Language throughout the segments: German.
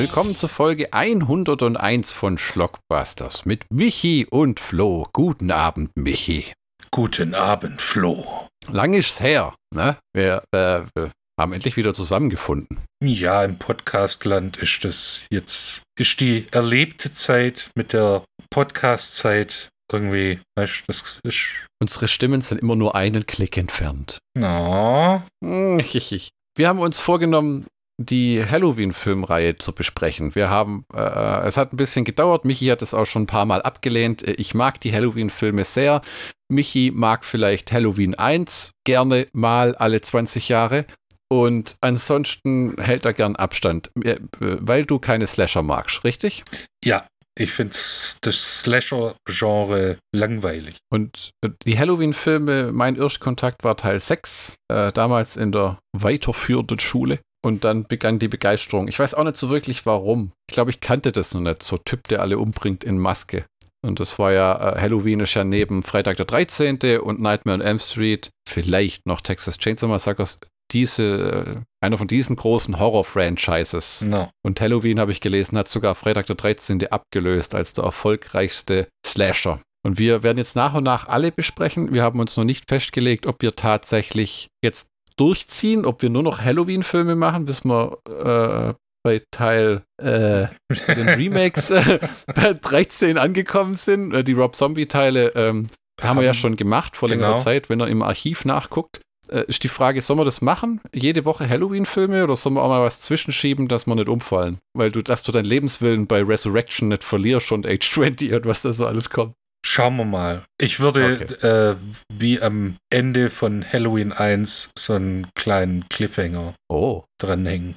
willkommen zur Folge 101 von Schlockbusters mit Michi und Flo. Guten Abend, Michi. Guten Abend, Flo. Lang ist's her, ne? Wir, äh, wir haben endlich wieder zusammengefunden. Ja, im Podcastland ist das jetzt, ist die erlebte Zeit mit der Podcast-Zeit irgendwie, weißt das ist. Unsere Stimmen sind immer nur einen Klick entfernt. No. Wir haben uns vorgenommen, die Halloween-Filmreihe zu besprechen. Wir haben, äh, es hat ein bisschen gedauert. Michi hat es auch schon ein paar Mal abgelehnt. Ich mag die Halloween-Filme sehr. Michi mag vielleicht Halloween 1 gerne mal alle 20 Jahre. Und ansonsten hält er gern Abstand, äh, weil du keine Slasher magst, richtig? Ja, ich finde das Slasher-Genre langweilig. Und die Halloween-Filme, mein Erstkontakt war Teil 6, äh, damals in der weiterführenden Schule. Und dann begann die Begeisterung. Ich weiß auch nicht so wirklich warum. Ich glaube, ich kannte das noch nicht. So Typ, der alle umbringt in Maske. Und das war ja, äh, Halloween ist ja neben Freitag der 13. und Nightmare on Elm Street, vielleicht noch Texas Chainsaw Massacres, diese, äh, einer von diesen großen Horror-Franchises. No. Und Halloween, habe ich gelesen, hat sogar Freitag der 13. abgelöst als der erfolgreichste Slasher. Und wir werden jetzt nach und nach alle besprechen. Wir haben uns noch nicht festgelegt, ob wir tatsächlich jetzt durchziehen, ob wir nur noch Halloween-Filme machen, bis wir äh, bei Teil äh, den Remakes äh, bei 13 angekommen sind. Äh, die Rob Zombie-Teile ähm, haben wir ja schon gemacht vor genau. längerer Zeit, wenn er im Archiv nachguckt. Äh, ist die Frage, sollen wir das machen? Jede Woche Halloween-Filme oder sollen wir auch mal was zwischenschieben, dass wir nicht umfallen? Weil du, dass du deinen Lebenswillen bei Resurrection nicht verlierst und Age 20 und was da so alles kommt. Schauen wir mal. Ich würde okay. äh, wie am Ende von Halloween 1 so einen kleinen Cliffhanger oh. dranhängen.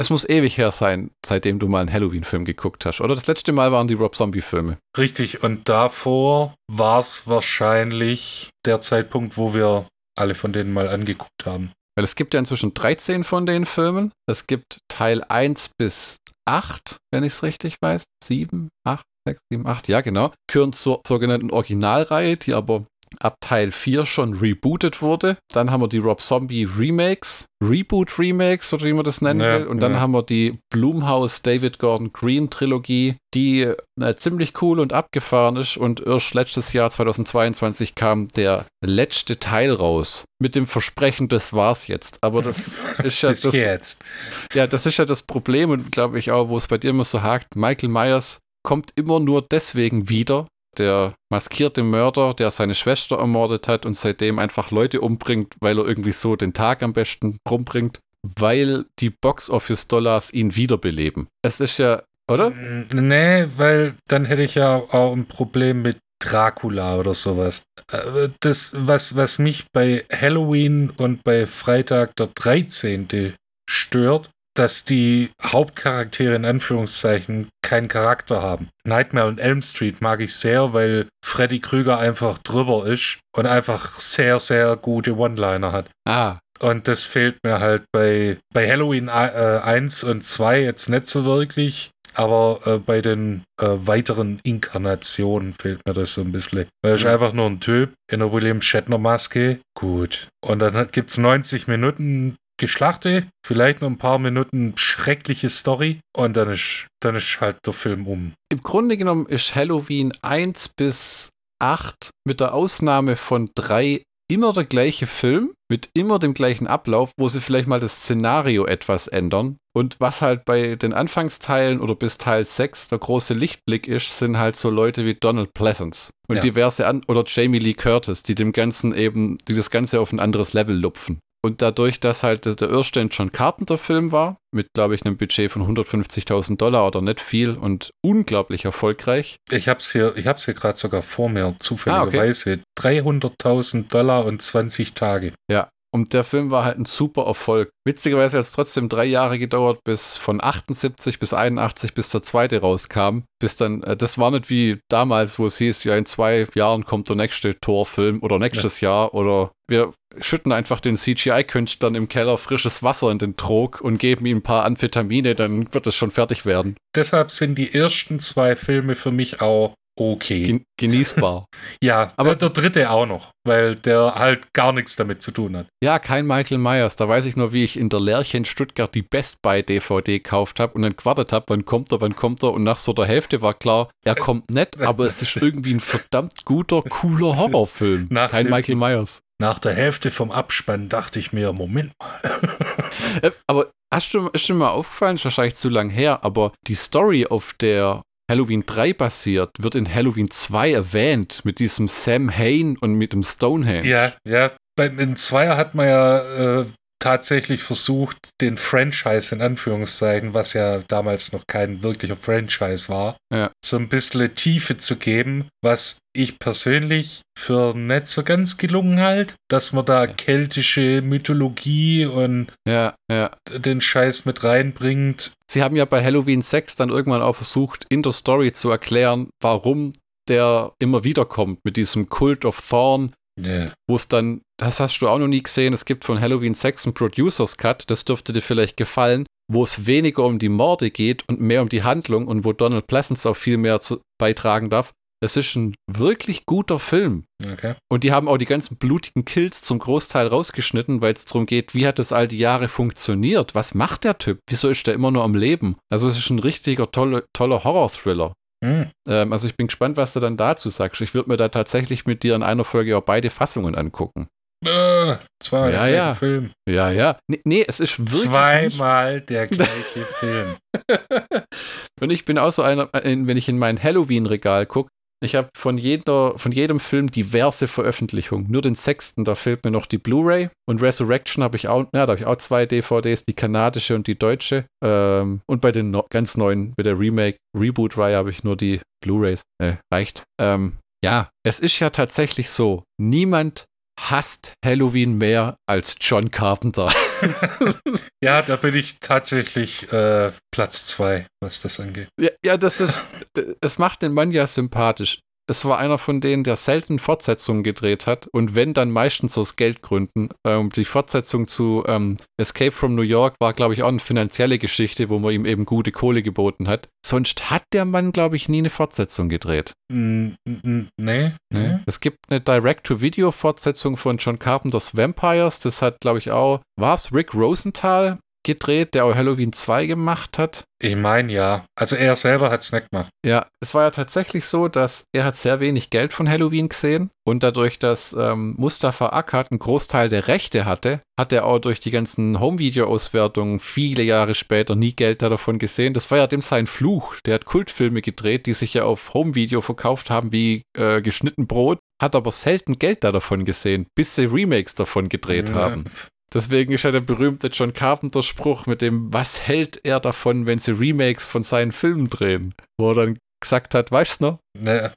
Es muss ewig her sein, seitdem du mal einen Halloween-Film geguckt hast, oder? Das letzte Mal waren die Rob Zombie-Filme. Richtig, und davor war es wahrscheinlich der Zeitpunkt, wo wir alle von denen mal angeguckt haben. Weil es gibt ja inzwischen 13 von den Filmen. Es gibt Teil 1 bis 8, wenn ich es richtig weiß. 7, 8, 6, 7, 8, ja genau, gehören zur sogenannten Originalreihe, die aber ab Teil 4 schon rebootet wurde. Dann haben wir die Rob Zombie Remakes, Reboot Remakes oder wie man das nennen ja, will. Und dann ja. haben wir die Blumhouse David Gordon Green Trilogie, die äh, ziemlich cool und abgefahren ist. Und erst letztes Jahr 2022 kam der letzte Teil raus mit dem Versprechen, das war's jetzt. Aber das ist ja das, jetzt. Ja, das ist ja das Problem und glaube ich auch, wo es bei dir immer so hakt. Michael Myers kommt immer nur deswegen wieder. Der maskierte Mörder, der seine Schwester ermordet hat und seitdem einfach Leute umbringt, weil er irgendwie so den Tag am besten rumbringt, weil die Box-Office-Dollars ihn wiederbeleben. Es ist ja, oder? Nee, weil dann hätte ich ja auch ein Problem mit Dracula oder sowas. Äh, das, was, was mich bei Halloween und bei Freitag der 13. stört, dass die Hauptcharaktere in Anführungszeichen keinen Charakter haben. Nightmare und Elm Street mag ich sehr, weil Freddy Krüger einfach drüber ist und einfach sehr, sehr gute One-Liner hat. Ah. Und das fehlt mir halt bei, bei Halloween äh, 1 und 2 jetzt nicht so wirklich. Aber äh, bei den äh, weiteren Inkarnationen fehlt mir das so ein bisschen. Weil er ist einfach nur ein Typ in der William Shatner Maske. Gut. Und dann gibt es 90 Minuten Geschlachte, vielleicht noch ein paar Minuten schreckliche Story und dann ist, dann ist halt der Film um. Im Grunde genommen ist Halloween 1 bis 8 mit der Ausnahme von 3 immer der gleiche Film mit immer dem gleichen Ablauf, wo sie vielleicht mal das Szenario etwas ändern. Und was halt bei den Anfangsteilen oder bis Teil 6 der große Lichtblick ist, sind halt so Leute wie Donald Pleasance und ja. diverse an oder Jamie Lee Curtis, die dem Ganzen eben, die das Ganze auf ein anderes Level lupfen. Und dadurch, dass halt der erste ein John Carpenter-Film war, mit, glaube ich, einem Budget von 150.000 Dollar oder nicht viel und unglaublich erfolgreich. Ich habe es hier, hier gerade sogar vor mir, zufälligerweise. Ah, okay. 300.000 Dollar und 20 Tage. Ja, und der Film war halt ein super Erfolg. Witzigerweise hat es trotzdem drei Jahre gedauert, bis von 78 bis 81, bis der zweite rauskam. Bis dann, äh, das war nicht wie damals, wo es hieß, ja, in zwei Jahren kommt der nächste Torfilm oder nächstes ja. Jahr oder wir schütten einfach den CGI-Künstlern im Keller frisches Wasser in den Trog und geben ihm ein paar Amphetamine, dann wird es schon fertig werden. Deshalb sind die ersten zwei Filme für mich auch okay. Gen genießbar. ja, aber der dritte auch noch, weil der halt gar nichts damit zu tun hat. Ja, kein Michael Myers. Da weiß ich nur, wie ich in der Lerche in Stuttgart die Best Buy DVD gekauft habe und dann gewartet habe, wann kommt er, wann kommt er. Und nach so der Hälfte war klar, er kommt nicht, aber es ist irgendwie ein verdammt guter, cooler Horrorfilm. Nach kein Michael Myers. Nach der Hälfte vom Abspann dachte ich mir, Moment mal. Äh, Aber hast du, ist dir mal aufgefallen, ist wahrscheinlich zu lang her, aber die Story, auf der Halloween 3 basiert, wird in Halloween 2 erwähnt mit diesem Sam Hain und mit dem Stonehenge. ja, ja. Beim in Zweier hat man ja äh, tatsächlich versucht, den Franchise in Anführungszeichen, was ja damals noch kein wirklicher Franchise war, Ja. so ein bisschen Tiefe zu geben, was ich persönlich für nicht so ganz gelungen halt, dass man da Ja. keltische Mythologie und Ja, den Scheiß mit reinbringt. Sie haben ja bei Halloween 6 dann irgendwann auch versucht, in der Story zu erklären, warum der immer wieder kommt mit diesem Cult of Thorn, Ja. wo es dann, das hast du auch noch nie gesehen, es gibt von Halloween 6 einen Producers Cut, das dürfte dir vielleicht gefallen, wo es weniger um die Morde geht und mehr um die Handlung und wo Donald Pleasance auch viel mehr beitragen darf. Es ist ein wirklich guter Film. Okay. Und die haben auch die ganzen blutigen Kills zum Großteil rausgeschnitten, weil es darum geht, wie hat das all die Jahre funktioniert? Was macht der Typ? Wieso ist der immer nur am Leben? Also es ist ein richtiger tolle, toller Horror-Thriller. Hm. Ähm, also ich bin gespannt, was du dann dazu sagst. Ich würde mir da tatsächlich mit dir in einer Folge auch beide Fassungen angucken. Äh, zweimal Ja, der ja. gleiche Film. Ja, ja. Nee, nee es ist wirklich. nicht- Zweimal der gleiche Film. Und ich bin auch so einer, wenn ich in mein Halloween-Regal gucke, ich habe von, jeder, von jedem Film diverse Veröffentlichungen. Nur den sechsten, da fehlt mir noch die Blu-ray. Und Resurrection habe ich auch, ja, da habe ich auch zwei DVDs, die kanadische und die deutsche. Ähm, und bei den no ganz neuen, mit der Remake, Reboot-Reihe habe ich nur die Blu-rays. Äh, reicht. Ähm, ja, es ist ja tatsächlich so, niemand hasst Halloween mehr als John Carpenter. Ja, da bin ich tatsächlich äh, Platz zwei, was das angeht. Ja, ja, das ist, es macht den Mann ja sympathisch. Es war einer von denen, der selten Fortsetzungen gedreht hat und wenn, dann meistens aus Geldgründen. Ähm, die Fortsetzung zu ähm, Escape from New York war, glaube ich, auch eine finanzielle Geschichte, wo man ihm eben gute Kohle geboten hat. Sonst hat der Mann, glaube ich, nie eine Fortsetzung gedreht. Mm, mm, nee. Ne? Es gibt eine Direct-to-Video-Fortsetzung von John Carpenters Vampires. Das hat, glaube ich, auch, war es Rick Rosenthal gedreht, der auch Halloween 2 gemacht hat. Ich meine ja. Also er selber hat es nicht gemacht. Ja, es war ja tatsächlich so, dass er hat sehr wenig Geld von Halloween gesehen und dadurch, dass ähm, Mustafa Akkad einen Großteil der Rechte hatte, hat er auch durch die ganzen Home-Video-Auswertungen viele Jahre später nie Geld davon gesehen. Das war ja dem sein Fluch. Der hat Kultfilme gedreht, die sich ja auf Home-Video verkauft haben wie äh, geschnitten Brot, hat aber selten Geld da davon gesehen, bis sie Remakes davon gedreht haben. Deswegen ist ja der berühmte John Carpenter-Spruch mit dem, was hält er davon, wenn sie Remakes von seinen Filmen drehen? Wo er dann gesagt hat, weißt du noch, Ne,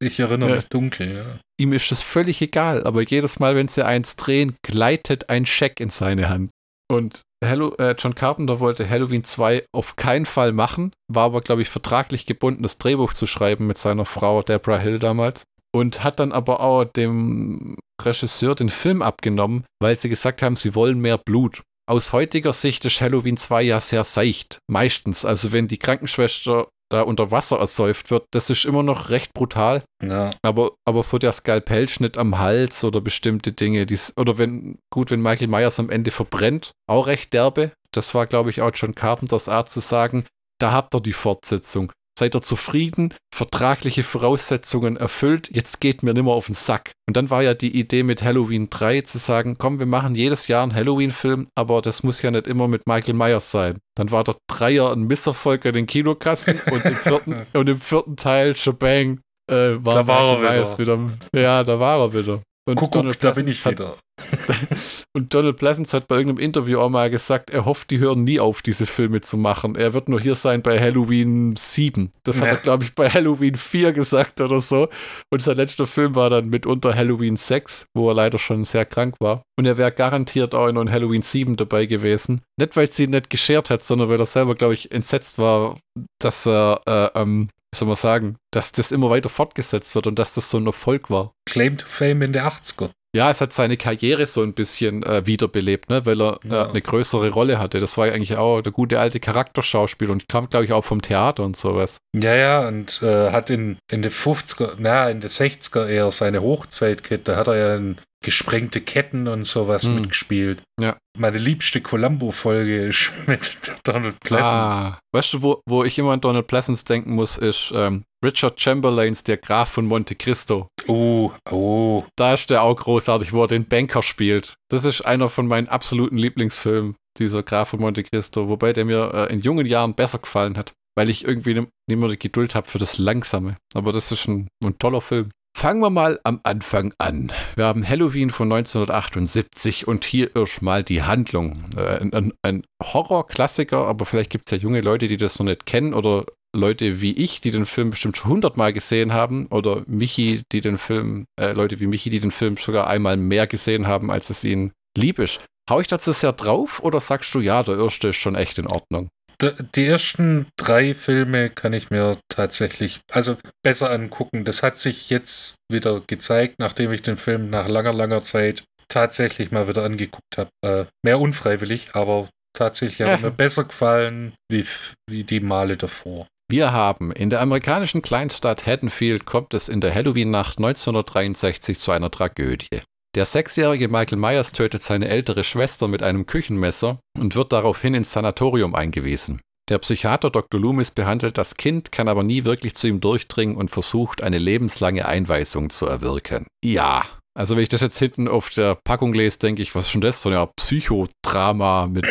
ich erinnere Ja. mich dunkel, ja. ihm ist es völlig egal, aber jedes Mal, wenn sie eins drehen, gleitet ein Scheck in seine Hand. Und Hallo, äh, John Carpenter wollte Halloween 2 auf keinen Fall machen, war aber, glaube ich, vertraglich gebunden, das Drehbuch zu schreiben mit seiner Frau Deborah Hill damals. Und hat dann aber auch dem Regisseur den Film abgenommen, weil sie gesagt haben, sie wollen mehr Blut. Aus heutiger Sicht ist Halloween 2 ja sehr seicht. Meistens. Also wenn die Krankenschwester da unter Wasser ersäuft wird, das ist immer noch recht brutal. Ja. Aber, aber so der Skalpellschnitt am Hals oder bestimmte Dinge, die's, oder wenn, gut, wenn Michael Myers am Ende verbrennt, auch recht derbe. Das war, glaube ich, auch John Carpenters Art zu sagen, da habt ihr die Fortsetzung. Seid ihr zufrieden, vertragliche Voraussetzungen erfüllt, jetzt geht mir nimmer auf den Sack. Und dann war ja die Idee mit Halloween 3 zu sagen, komm, wir machen jedes Jahr einen Halloween-Film, aber das muss ja nicht immer mit Michael Myers sein. Dann war der Dreier ein Misserfolg in den Kinokassen und im vierten, und im vierten Teil, Shebang, äh, war, Da war er Michael Myers wieder. Ja, da war er wieder. Und Guck, Donald da bin ich wieder. Hat, und Donald Pleasance hat bei irgendeinem Interview auch mal gesagt, er hofft, die hören nie auf, diese Filme zu machen. Er wird nur hier sein bei Halloween 7. Das hat Ja. er, glaube ich, bei Halloween 4 gesagt oder so. Und sein letzter Film war dann mitunter Halloween 6, wo er leider schon sehr krank war. Und er wäre garantiert auch in Halloween 7 dabei gewesen. Nicht, weil sie ihn nicht geschert hat, sondern weil er selber, glaube ich, entsetzt war, dass er, äh, ähm, soll man sagen, dass das immer weiter fortgesetzt wird und dass das so ein Erfolg war. Claim to Fame in der 80er. Ja, es hat seine Karriere so ein bisschen äh, wiederbelebt, ne? weil er ja. äh, eine größere Rolle hatte. Das war ja eigentlich auch der gute alte Charakterschauspieler und kam, glaube ich, auch vom Theater und sowas. Ja, ja, und äh, hat in, in den 50er, na, in den 60er eher seine Hochzeit gehabt. Da hat er ja in gesprengte Ketten und sowas hm. mitgespielt. Ja. Meine liebste Columbo-Folge ist mit Donald Pleasance. Ah, weißt du, wo, wo ich immer an Donald Pleasance denken muss, ist ähm, Richard Chamberlains Der Graf von Monte Cristo. Oh, oh. Da ist der auch großartig, wo er den Banker spielt. Das ist einer von meinen absoluten Lieblingsfilmen, dieser Graf von Monte Cristo, wobei der mir äh, in jungen Jahren besser gefallen hat, weil ich irgendwie nicht mehr die Geduld habe für das Langsame. Aber das ist ein, ein toller Film. Fangen wir mal am Anfang an. Wir haben Halloween von 1978 und hier erstmal die Handlung. Äh, ein, ein Horror-Klassiker, aber vielleicht gibt es ja junge Leute, die das noch nicht kennen oder Leute wie ich, die den Film bestimmt schon hundertmal gesehen haben, oder Michi, die den Film, äh, Leute wie Michi, die den Film sogar einmal mehr gesehen haben, als es ihnen lieb ist. Hau ich dazu sehr drauf oder sagst du, ja, der erste ist schon echt in Ordnung? Die ersten drei Filme kann ich mir tatsächlich also besser angucken. Das hat sich jetzt wieder gezeigt, nachdem ich den Film nach langer, langer Zeit tatsächlich mal wieder angeguckt habe. Äh, mehr unfreiwillig, aber tatsächlich hat mir besser gefallen wie, wie die Male davor. Wir haben in der amerikanischen Kleinstadt Haddonfield kommt es in der Halloween-Nacht 1963 zu einer Tragödie. Der sechsjährige Michael Myers tötet seine ältere Schwester mit einem Küchenmesser und wird daraufhin ins Sanatorium eingewiesen. Der Psychiater Dr. Loomis behandelt das Kind, kann aber nie wirklich zu ihm durchdringen und versucht, eine lebenslange Einweisung zu erwirken. Ja, also wenn ich das jetzt hinten auf der Packung lese, denke ich, was ist denn das? So ein Psychodrama mit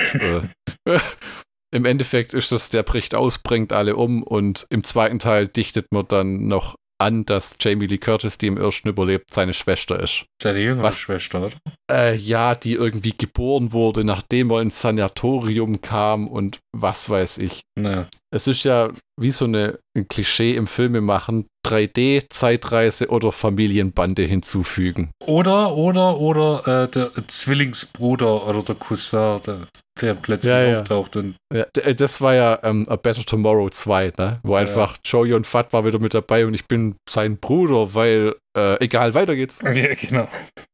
äh, Im Endeffekt ist das, der bricht aus, bringt alle um und im zweiten Teil dichtet man dann noch an, dass Jamie Lee Curtis, die im ersten überlebt, seine Schwester ist. Seine jüngere Was, Schwester, oder? Äh, ja, die irgendwie geboren wurde, nachdem er ins Sanatorium kam und was weiß ich. Naja. Es ist ja wie so eine, ein Klischee im Filme machen, 3D, Zeitreise oder Familienbande hinzufügen. Oder, oder, oder äh, der Zwillingsbruder oder der Cousin, der, der plötzlich ja, ja. auftaucht. Und ja, äh, das war ja ähm, A Better Tomorrow 2, ne? wo einfach Joey und Fat war wieder mit dabei und ich bin sein Bruder, weil äh, egal, weiter geht's. Ja, genau.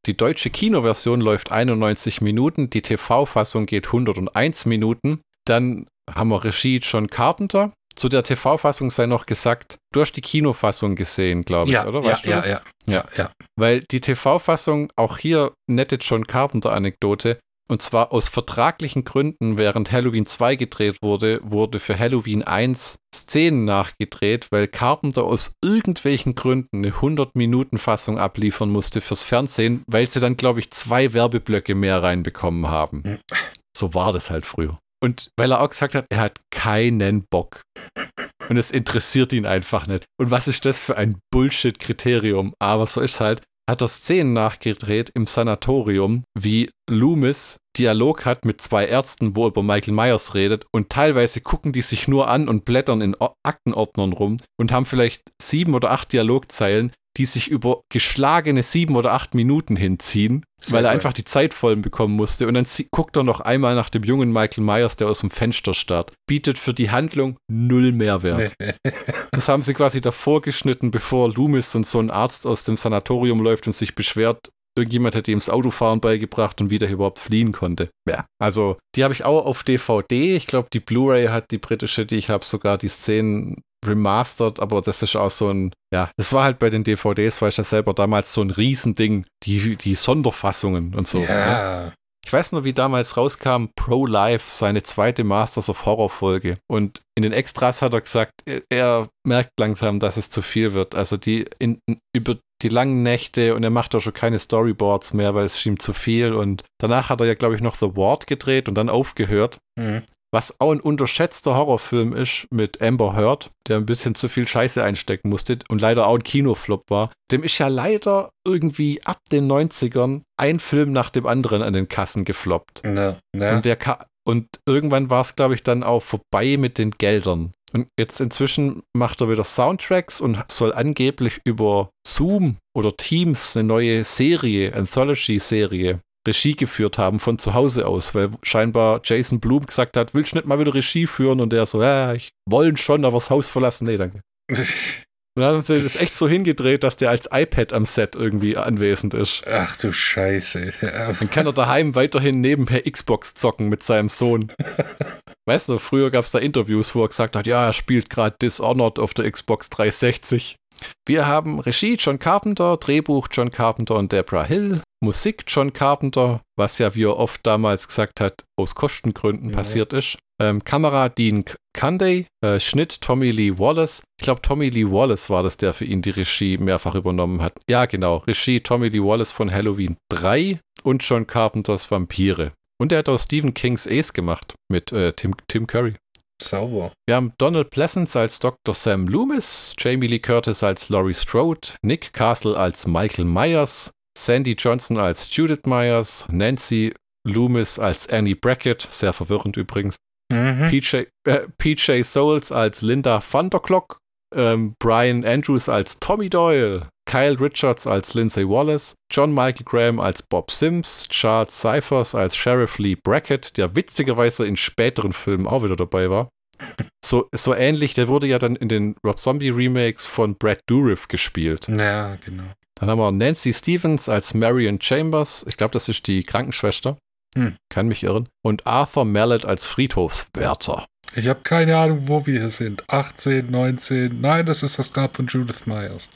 Die deutsche Kinoversion läuft 91 Minuten, die TV-Fassung geht 101 Minuten. Dann haben wir Regie John Carpenter. Zu der TV-Fassung sei noch gesagt, du hast die Kinofassung gesehen, glaube ich, ja, oder? Weißt ja, ja, ja, ja, ja. Weil die TV-Fassung, auch hier nette John Carpenter-Anekdote, und zwar aus vertraglichen Gründen, während Halloween 2 gedreht wurde, wurde für Halloween 1 Szenen nachgedreht, weil Carpenter aus irgendwelchen Gründen eine 100-Minuten-Fassung abliefern musste fürs Fernsehen, weil sie dann, glaube ich, zwei Werbeblöcke mehr reinbekommen haben. So war das halt früher. Und weil er auch gesagt hat, er hat keinen Bock. Und es interessiert ihn einfach nicht. Und was ist das für ein Bullshit-Kriterium? Aber so ist halt, hat er Szenen nachgedreht im Sanatorium, wie Loomis Dialog hat mit zwei Ärzten, wo er über Michael Myers redet und teilweise gucken die sich nur an und blättern in Aktenordnern rum und haben vielleicht sieben oder acht Dialogzeilen, die sich über geschlagene sieben oder acht Minuten hinziehen, Sehr weil er einfach die Zeit voll bekommen musste. Und dann guckt er noch einmal nach dem jungen Michael Myers, der aus dem Fenster starrt. Bietet für die Handlung null Mehrwert. das haben sie quasi davor geschnitten, bevor Loomis und so ein Arzt aus dem Sanatorium läuft und sich beschwert, irgendjemand hätte ihm das Autofahren beigebracht und wie der überhaupt fliehen konnte. Ja, also die habe ich auch auf DVD. Ich glaube, die Blu-ray hat die britische, die ich habe, sogar die Szenen remastered, aber das ist auch so ein, ja, das war halt bei den DVDs, weil ich das selber damals so ein Riesending, die, die Sonderfassungen und so. Ja. Ne? Ich weiß nur, wie damals rauskam Pro Life, seine zweite Masters of Horror Folge. Und in den Extras hat er gesagt, er, er merkt langsam, dass es zu viel wird. Also die in, über die langen Nächte und er macht auch schon keine Storyboards mehr, weil es ihm zu viel. Und danach hat er ja, glaube ich, noch The Ward gedreht und dann aufgehört. Mhm. Was auch ein unterschätzter Horrorfilm ist mit Amber Heard, der ein bisschen zu viel Scheiße einstecken musste und leider auch ein Kinoflop war. Dem ist ja leider irgendwie ab den 90ern ein Film nach dem anderen an den Kassen gefloppt. Ja, ja. Und, der und irgendwann war es, glaube ich, dann auch vorbei mit den Geldern. Und jetzt inzwischen macht er wieder Soundtracks und soll angeblich über Zoom oder Teams eine neue Serie, Anthology-Serie Regie geführt haben von zu Hause aus, weil scheinbar Jason Blum gesagt hat, willst du nicht mal wieder Regie führen? Und der so, ja, ich wollen schon, aber das Haus verlassen. Nee, danke. Und dann haben sie das echt so hingedreht, dass der als iPad am Set irgendwie anwesend ist. Ach du Scheiße. Dann kann er daheim weiterhin nebenher Xbox zocken mit seinem Sohn. Weißt du, früher gab es da Interviews, wo er gesagt hat, ja, er spielt gerade Dishonored auf der Xbox 360. Wir haben Regie John Carpenter, Drehbuch John Carpenter und Deborah Hill, Musik John Carpenter, was ja, wie er oft damals gesagt hat, aus Kostengründen Ja. passiert ist. Ähm, Kamera Dean Cunday, äh, Schnitt Tommy Lee Wallace. Ich glaube, Tommy Lee Wallace war das, der für ihn die Regie mehrfach übernommen hat. Ja, genau. Regie Tommy Lee Wallace von Halloween 3 und John Carpenters Vampire. Und er hat auch Stephen Kings Ace gemacht mit äh, Tim, Tim Curry. Sauber. Wir haben Donald Pleasance als Dr. Sam Loomis, Jamie Lee Curtis als Laurie Strode, Nick Castle als Michael Myers, Sandy Johnson als Judith Myers, Nancy Loomis als Annie Brackett, sehr verwirrend übrigens, Mhm. PJ, äh, PJ Souls als Linda Thunderclock, ähm, Brian Andrews als Tommy Doyle, Kyle Richards als Lindsay Wallace, John Michael Graham als Bob Sims, Charles Cyphers als Sheriff Lee Brackett, der witzigerweise in späteren Filmen auch wieder dabei war. So, so ähnlich, der wurde ja dann in den Rob Zombie Remakes von Brad Dourif gespielt. Ja, genau. Dann haben wir Nancy Stevens als Marion Chambers. Ich glaube, das ist die Krankenschwester. Hm. Kann mich irren. Und Arthur Mallet als Friedhofswärter. Ich habe keine Ahnung, wo wir hier sind. 18, 19. Nein, das ist das Grab von Judith Myers.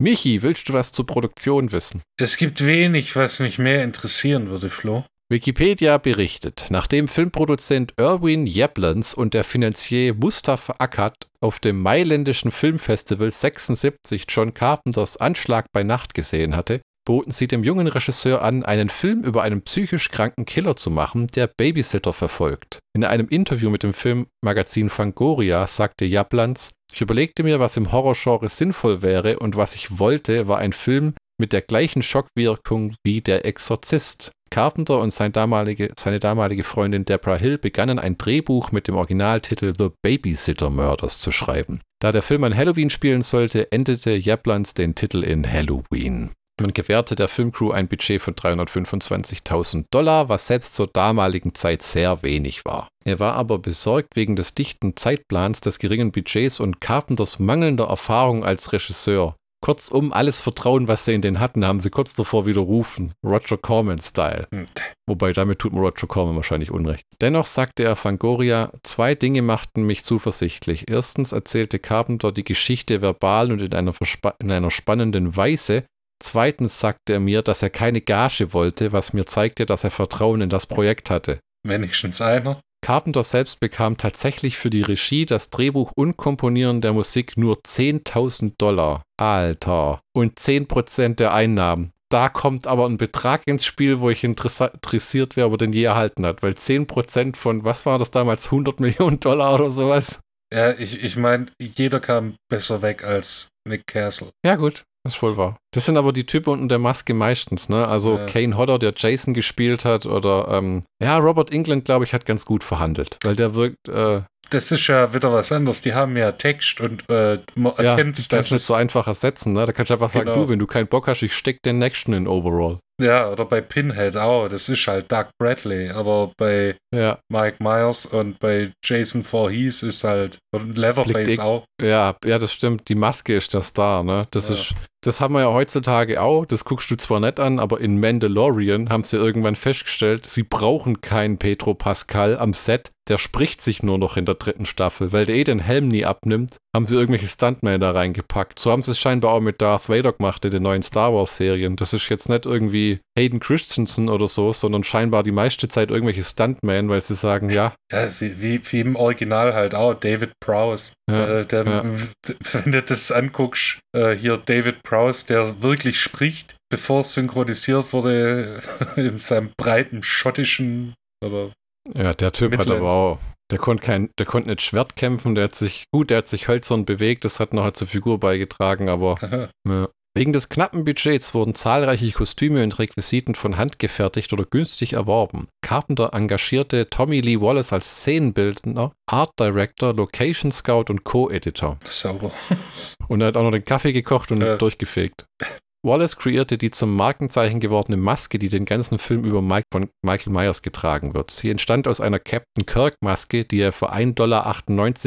Michi, willst du was zur Produktion wissen? Es gibt wenig, was mich mehr interessieren würde, Flo. Wikipedia berichtet, nachdem Filmproduzent Erwin Jablans und der Finanzier Mustafa Akkad auf dem mailändischen Filmfestival 76 John Carpenters Anschlag bei Nacht gesehen hatte, boten sie dem jungen Regisseur an, einen Film über einen psychisch kranken Killer zu machen, der Babysitter verfolgt. In einem Interview mit dem Filmmagazin Fangoria sagte Jablans, ich überlegte mir, was im Horrorgenre sinnvoll wäre und was ich wollte, war ein Film mit der gleichen Schockwirkung wie Der Exorzist. Carpenter und sein damalige, seine damalige Freundin Deborah Hill begannen ein Drehbuch mit dem Originaltitel The Babysitter Murders zu schreiben. Da der Film an Halloween spielen sollte, endete Jablans den Titel in Halloween. Man gewährte der Filmcrew ein Budget von 325.000 Dollar, was selbst zur damaligen Zeit sehr wenig war. Er war aber besorgt wegen des dichten Zeitplans, des geringen Budgets und Carpenters mangelnder Erfahrung als Regisseur. Kurzum, alles Vertrauen, was sie in den hatten, haben sie kurz davor widerrufen. Roger Corman-Style. Hm. Wobei damit tut mir Roger Corman wahrscheinlich Unrecht. Dennoch sagte er Fangoria, zwei Dinge machten mich zuversichtlich. Erstens erzählte Carpenter die Geschichte verbal und in einer, in einer spannenden Weise. Zweitens sagte er mir, dass er keine Gage wollte, was mir zeigte, dass er Vertrauen in das Projekt hatte. Wenigstens einer. Carpenter selbst bekam tatsächlich für die Regie, das Drehbuch und Komponieren der Musik nur 10.000 Dollar. Alter. Und 10% der Einnahmen. Da kommt aber ein Betrag ins Spiel, wo ich interessiert wäre, ob er den je erhalten hat. Weil 10% von, was war das damals, 100 Millionen Dollar oder sowas? Ja, ich, ich meine, jeder kam besser weg als Nick Castle. Ja gut, das ist voll wahr. Das sind aber die Typen unter der Maske meistens, ne? Also Ja. Kane Hodder, der Jason gespielt hat, oder ähm, ja, Robert England, glaube ich, hat ganz gut verhandelt. Weil der wirkt, äh, Das ist ja wieder was anderes. Die haben ja Text und äh, man Ja, erkennt, das kannst nicht so einfach ersetzen, ne? Da kannst du einfach sagen, Genau. du, wenn du keinen Bock hast, ich steck den nächsten in Overall. ja, oder bei Pinhead auch. Das ist halt Doug Bradley. Aber bei Ja, Mike Myers und bei Jason Voorhees ist halt und Leatherface auch. ja, ja, das stimmt. Die Maske ist der Star, ne? Das Ja. ist, das haben wir ja heutzutage auch. Das guckst du zwar nicht an, aber in Mandalorian haben sie irgendwann festgestellt, sie brauchen keinen Pedro Pascal am Set. Der spricht sich nur noch in der dritten Staffel, weil der eh den Helm nie abnimmt, haben sie irgendwelche Stuntmen da reingepackt. So haben sie es scheinbar auch mit Darth Vader gemacht in den neuen Star Wars Serien. Das ist jetzt nicht irgendwie Hayden Christensen oder so, sondern scheinbar die meiste Zeit irgendwelche Stuntmen, weil sie sagen, ja, Ja, wie, wie, wie im Original halt auch. David Prowse. ja, Äh, der, ja. Wenn du das anguckst, äh, hier David Prowse, der wirklich spricht, bevor es synchronisiert wurde, in seinem breiten schottischen oder Ja, der Typ hat Midlands. aber auch. Der konnte kein, der konnte nicht Schwert kämpfen, der hat sich, gut, der hat sich hölzern bewegt, das hat nachher zur Figur beigetragen, aber ja. Wegen des knappen Budgets wurden zahlreiche Kostüme und Requisiten von Hand gefertigt oder günstig erworben. Carpenter engagierte Tommy Lee Wallace als Szenenbildner, Art Director, Location Scout und Co-Editor. sauber. Und er hat auch noch den Kaffee gekocht und Ja. durchgefegt. Wallace kreierte die zum Markenzeichen gewordene Maske, die den ganzen Film über Mike von Michael Myers getragen wird. Sie entstand aus einer Captain Kirk Maske, die er für 1,98 Dollar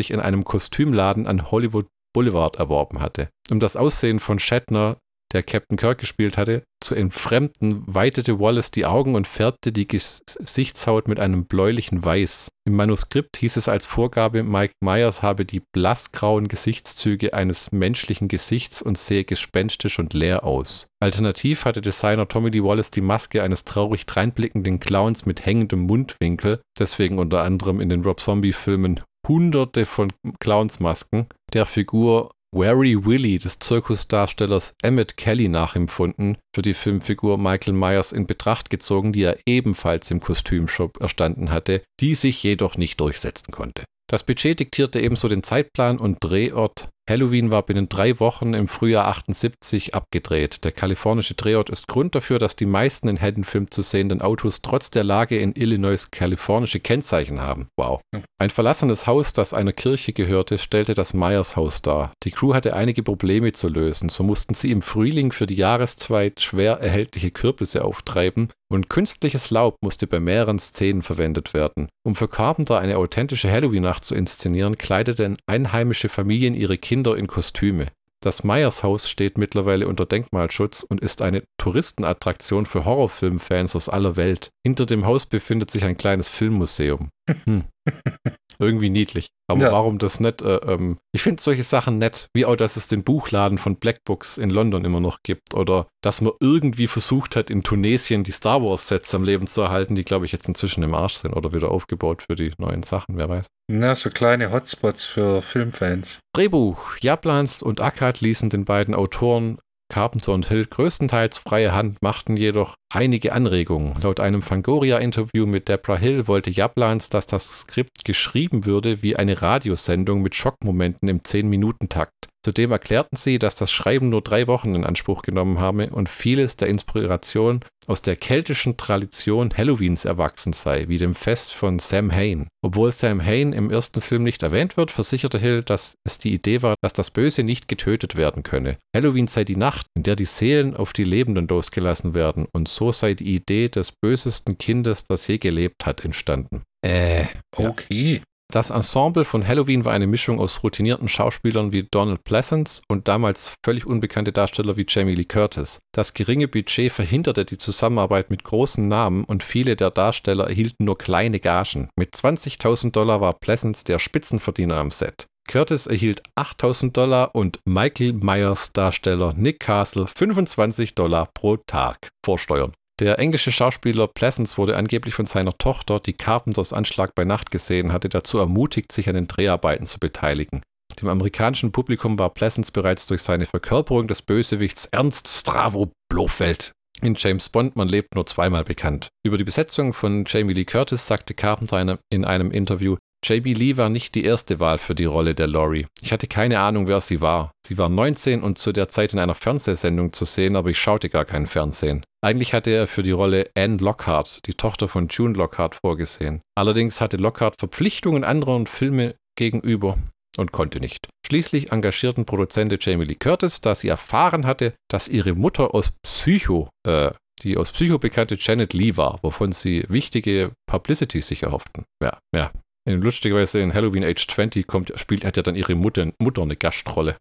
in einem Kostümladen an Hollywood Boulevard erworben hatte. Um das Aussehen von Shatner der Captain Kirk gespielt hatte, zu entfremden, weitete Wallace die Augen und färbte die Gesichtshaut mit einem bläulichen Weiß. Im Manuskript hieß es als Vorgabe, Mike Myers habe die blassgrauen Gesichtszüge eines menschlichen Gesichts und sehe gespenstisch und leer aus. Alternativ hatte Designer Tommy Lee Wallace die Maske eines traurig dreinblickenden Clowns mit hängendem Mundwinkel, deswegen unter anderem in den Rob Zombie-Filmen hunderte von Clownsmasken, der Figur Wary Willy des Zirkusdarstellers Emmett Kelly nachempfunden, für die Filmfigur Michael Myers in Betracht gezogen, die er ebenfalls im Kostümshop erstanden hatte, die sich jedoch nicht durchsetzen konnte. Das Budget diktierte ebenso den Zeitplan und Drehort Halloween war binnen drei Wochen im Frühjahr 78 abgedreht. Der kalifornische Drehort ist Grund dafür, dass die meisten in Haddon-Film zu sehenden Autos trotz der Lage in Illinois kalifornische Kennzeichen haben. Wow. Ein verlassenes Haus, das einer Kirche gehörte, stellte das Myers Haus dar. Die Crew hatte einige Probleme zu lösen. So mussten sie im Frühling für die Jahreszeit schwer erhältliche Kürbisse auftreiben und künstliches Laub musste bei mehreren Szenen verwendet werden. Um für Carpenter eine authentische Halloween-Nacht zu inszenieren, kleideten einheimische Familien ihre Kinder in Kostüme. Das Myers Haus steht mittlerweile unter Denkmalschutz und ist eine Touristenattraktion für Horrorfilmfans aus aller Welt. Hinter dem Haus befindet sich ein kleines Filmmuseum. Hm. Irgendwie niedlich. Aber ja. warum das nicht? Äh, ähm, ich finde solche Sachen nett, wie auch, dass es den Buchladen von Black Books in London immer noch gibt. Oder dass man irgendwie versucht hat, in Tunesien die Star Wars-Sets am Leben zu erhalten, die, glaube ich, jetzt inzwischen im Arsch sind oder wieder aufgebaut für die neuen Sachen, wer weiß. Na, so kleine Hotspots für Filmfans. Drehbuch. Jablans und Akkad ließen den beiden Autoren Carpenter und Hill größtenteils freie Hand, machten jedoch einige Anregungen. Laut einem Fangoria-Interview mit Deborah Hill wollte Jablans, dass das Skript geschrieben würde wie eine Radiosendung mit Schockmomenten im 10-Minuten-Takt. Zudem erklärten sie, dass das Schreiben nur drei Wochen in Anspruch genommen habe und vieles der Inspiration aus der keltischen Tradition Halloweens erwachsen sei, wie dem Fest von Sam Hain. Obwohl Sam Hain im ersten Film nicht erwähnt wird, versicherte Hill, dass es die Idee war, dass das Böse nicht getötet werden könne. Halloween sei die Nacht, in der die Seelen auf die Lebenden losgelassen werden und so sei die Idee des bösesten Kindes, das je gelebt hat, entstanden. Äh, okay. Das Ensemble von Halloween war eine Mischung aus routinierten Schauspielern wie Donald Pleasance und damals völlig unbekannte Darsteller wie Jamie Lee Curtis. Das geringe Budget verhinderte die Zusammenarbeit mit großen Namen und viele der Darsteller erhielten nur kleine Gagen. Mit 20.000 Dollar war Pleasance der Spitzenverdiener am Set. Curtis erhielt 8000 Dollar und Michael Myers Darsteller Nick Castle 25 Dollar pro Tag vor Steuern. Der englische Schauspieler Pleasance wurde angeblich von seiner Tochter, die Carpenters Anschlag bei Nacht gesehen hatte, dazu ermutigt, sich an den Dreharbeiten zu beteiligen. Dem amerikanischen Publikum war Pleasance bereits durch seine Verkörperung des Bösewichts Ernst Stravo Blofeld in James Bond Man lebt nur zweimal bekannt. Über die Besetzung von Jamie Lee Curtis sagte Carpenter in einem Interview, JB Lee war nicht die erste Wahl für die Rolle der Laurie. Ich hatte keine Ahnung, wer sie war. Sie war 19 und zu der Zeit in einer Fernsehsendung zu sehen, aber ich schaute gar kein Fernsehen. Eigentlich hatte er für die Rolle Anne Lockhart, die Tochter von June Lockhart, vorgesehen. Allerdings hatte Lockhart Verpflichtungen anderen Filme gegenüber und konnte nicht. Schließlich engagierten Produzente Jamie Lee Curtis, da sie erfahren hatte, dass ihre Mutter aus Psycho, äh, die aus Psycho bekannte Janet Lee war, wovon sie wichtige Publicity sich erhofften. Ja, ja, in lustigerweise in Halloween Age 20 kommt, spielt, hat ja dann ihre Mutter, Mutter eine Gastrolle.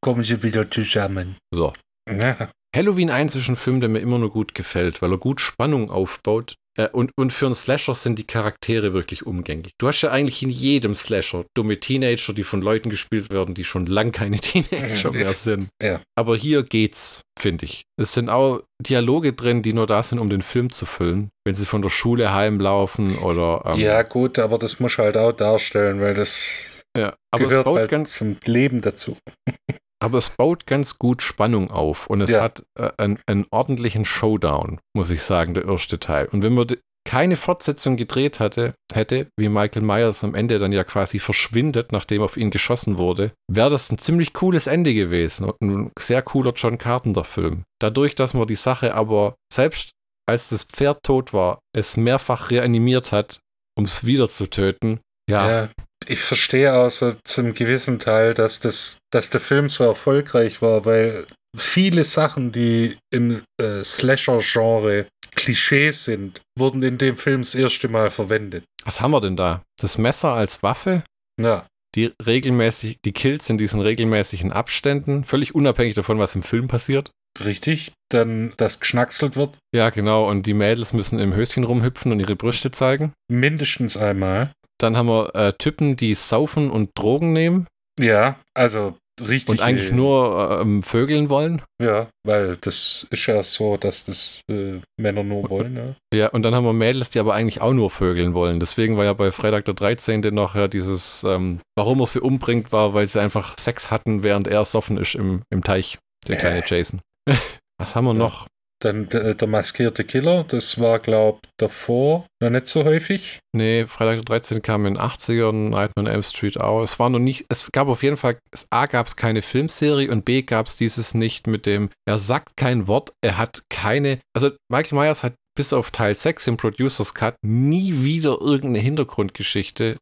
Kommen sie wieder zusammen. So. Ja. Halloween 1 ist ein Film, der mir immer nur gut gefällt, weil er gut Spannung aufbaut. Äh, und, und für einen Slasher sind die Charaktere wirklich umgänglich. Du hast ja eigentlich in jedem Slasher dumme Teenager, die von Leuten gespielt werden, die schon lang keine Teenager mehr sind. Ja. Aber hier geht's, finde ich. Es sind auch Dialoge drin, die nur da sind, um den Film zu füllen. Wenn sie von der Schule heimlaufen oder. Ähm, ja, gut, aber das muss halt auch darstellen, weil das ja, aber gehört es baut halt ganz zum Leben dazu. aber es baut ganz gut Spannung auf und es ja. hat äh, einen, einen, ordentlichen Showdown, muss ich sagen, der erste Teil. Und wenn man keine Fortsetzung gedreht hatte, hätte, wie Michael Myers am Ende dann ja quasi verschwindet, nachdem auf ihn geschossen wurde, wäre das ein ziemlich cooles Ende gewesen und ein sehr cooler John Carpenter-Film. Dadurch, dass man die Sache aber selbst als das Pferd tot war, es mehrfach reanimiert hat, um es wieder zu töten, ja, ja, ich verstehe auch so zum gewissen Teil, dass, das, dass der Film so erfolgreich war, weil viele Sachen, die im äh, Slasher-Genre Klischees sind, wurden in dem Film das erste Mal verwendet. Was haben wir denn da? Das Messer als Waffe? Ja. die regelmäßig, die Kills in diesen regelmäßigen Abständen, völlig unabhängig davon, was im Film passiert. Richtig, dann das geschnackselt wird. Ja, genau. Und die Mädels müssen im Höschen rumhüpfen und ihre Brüste zeigen. Mindestens einmal. Dann haben wir äh, Typen, die saufen und Drogen nehmen. Ja, also richtig. Und eigentlich äh, nur ähm, vögeln wollen. Ja, weil das ist ja so, dass das äh, Männer nur wollen. Ja. ja, und dann haben wir Mädels, die aber eigentlich auch nur vögeln wollen. Deswegen war ja bei Freitag der 13. noch ja dieses, ähm, warum er sie umbringt, war, weil sie einfach Sex hatten, während er soffen ist im, im Teich, der kleine äh. Jason. Was haben wir noch? Dann der, der, maskierte Killer, das war, glaube ich, davor noch nicht so häufig. Nee, Freitag der 13. kam in den 80ern, Nightmare on Elm Street auch. Es war noch nicht, es gab auf jeden Fall, A gab es keine Filmserie und B gab es dieses nicht mit dem, er sagt kein Wort, er hat keine, also Michael Myers hat bis auf Teil 6 im Producers Cut nie wieder irgendeine Hintergrundgeschichte,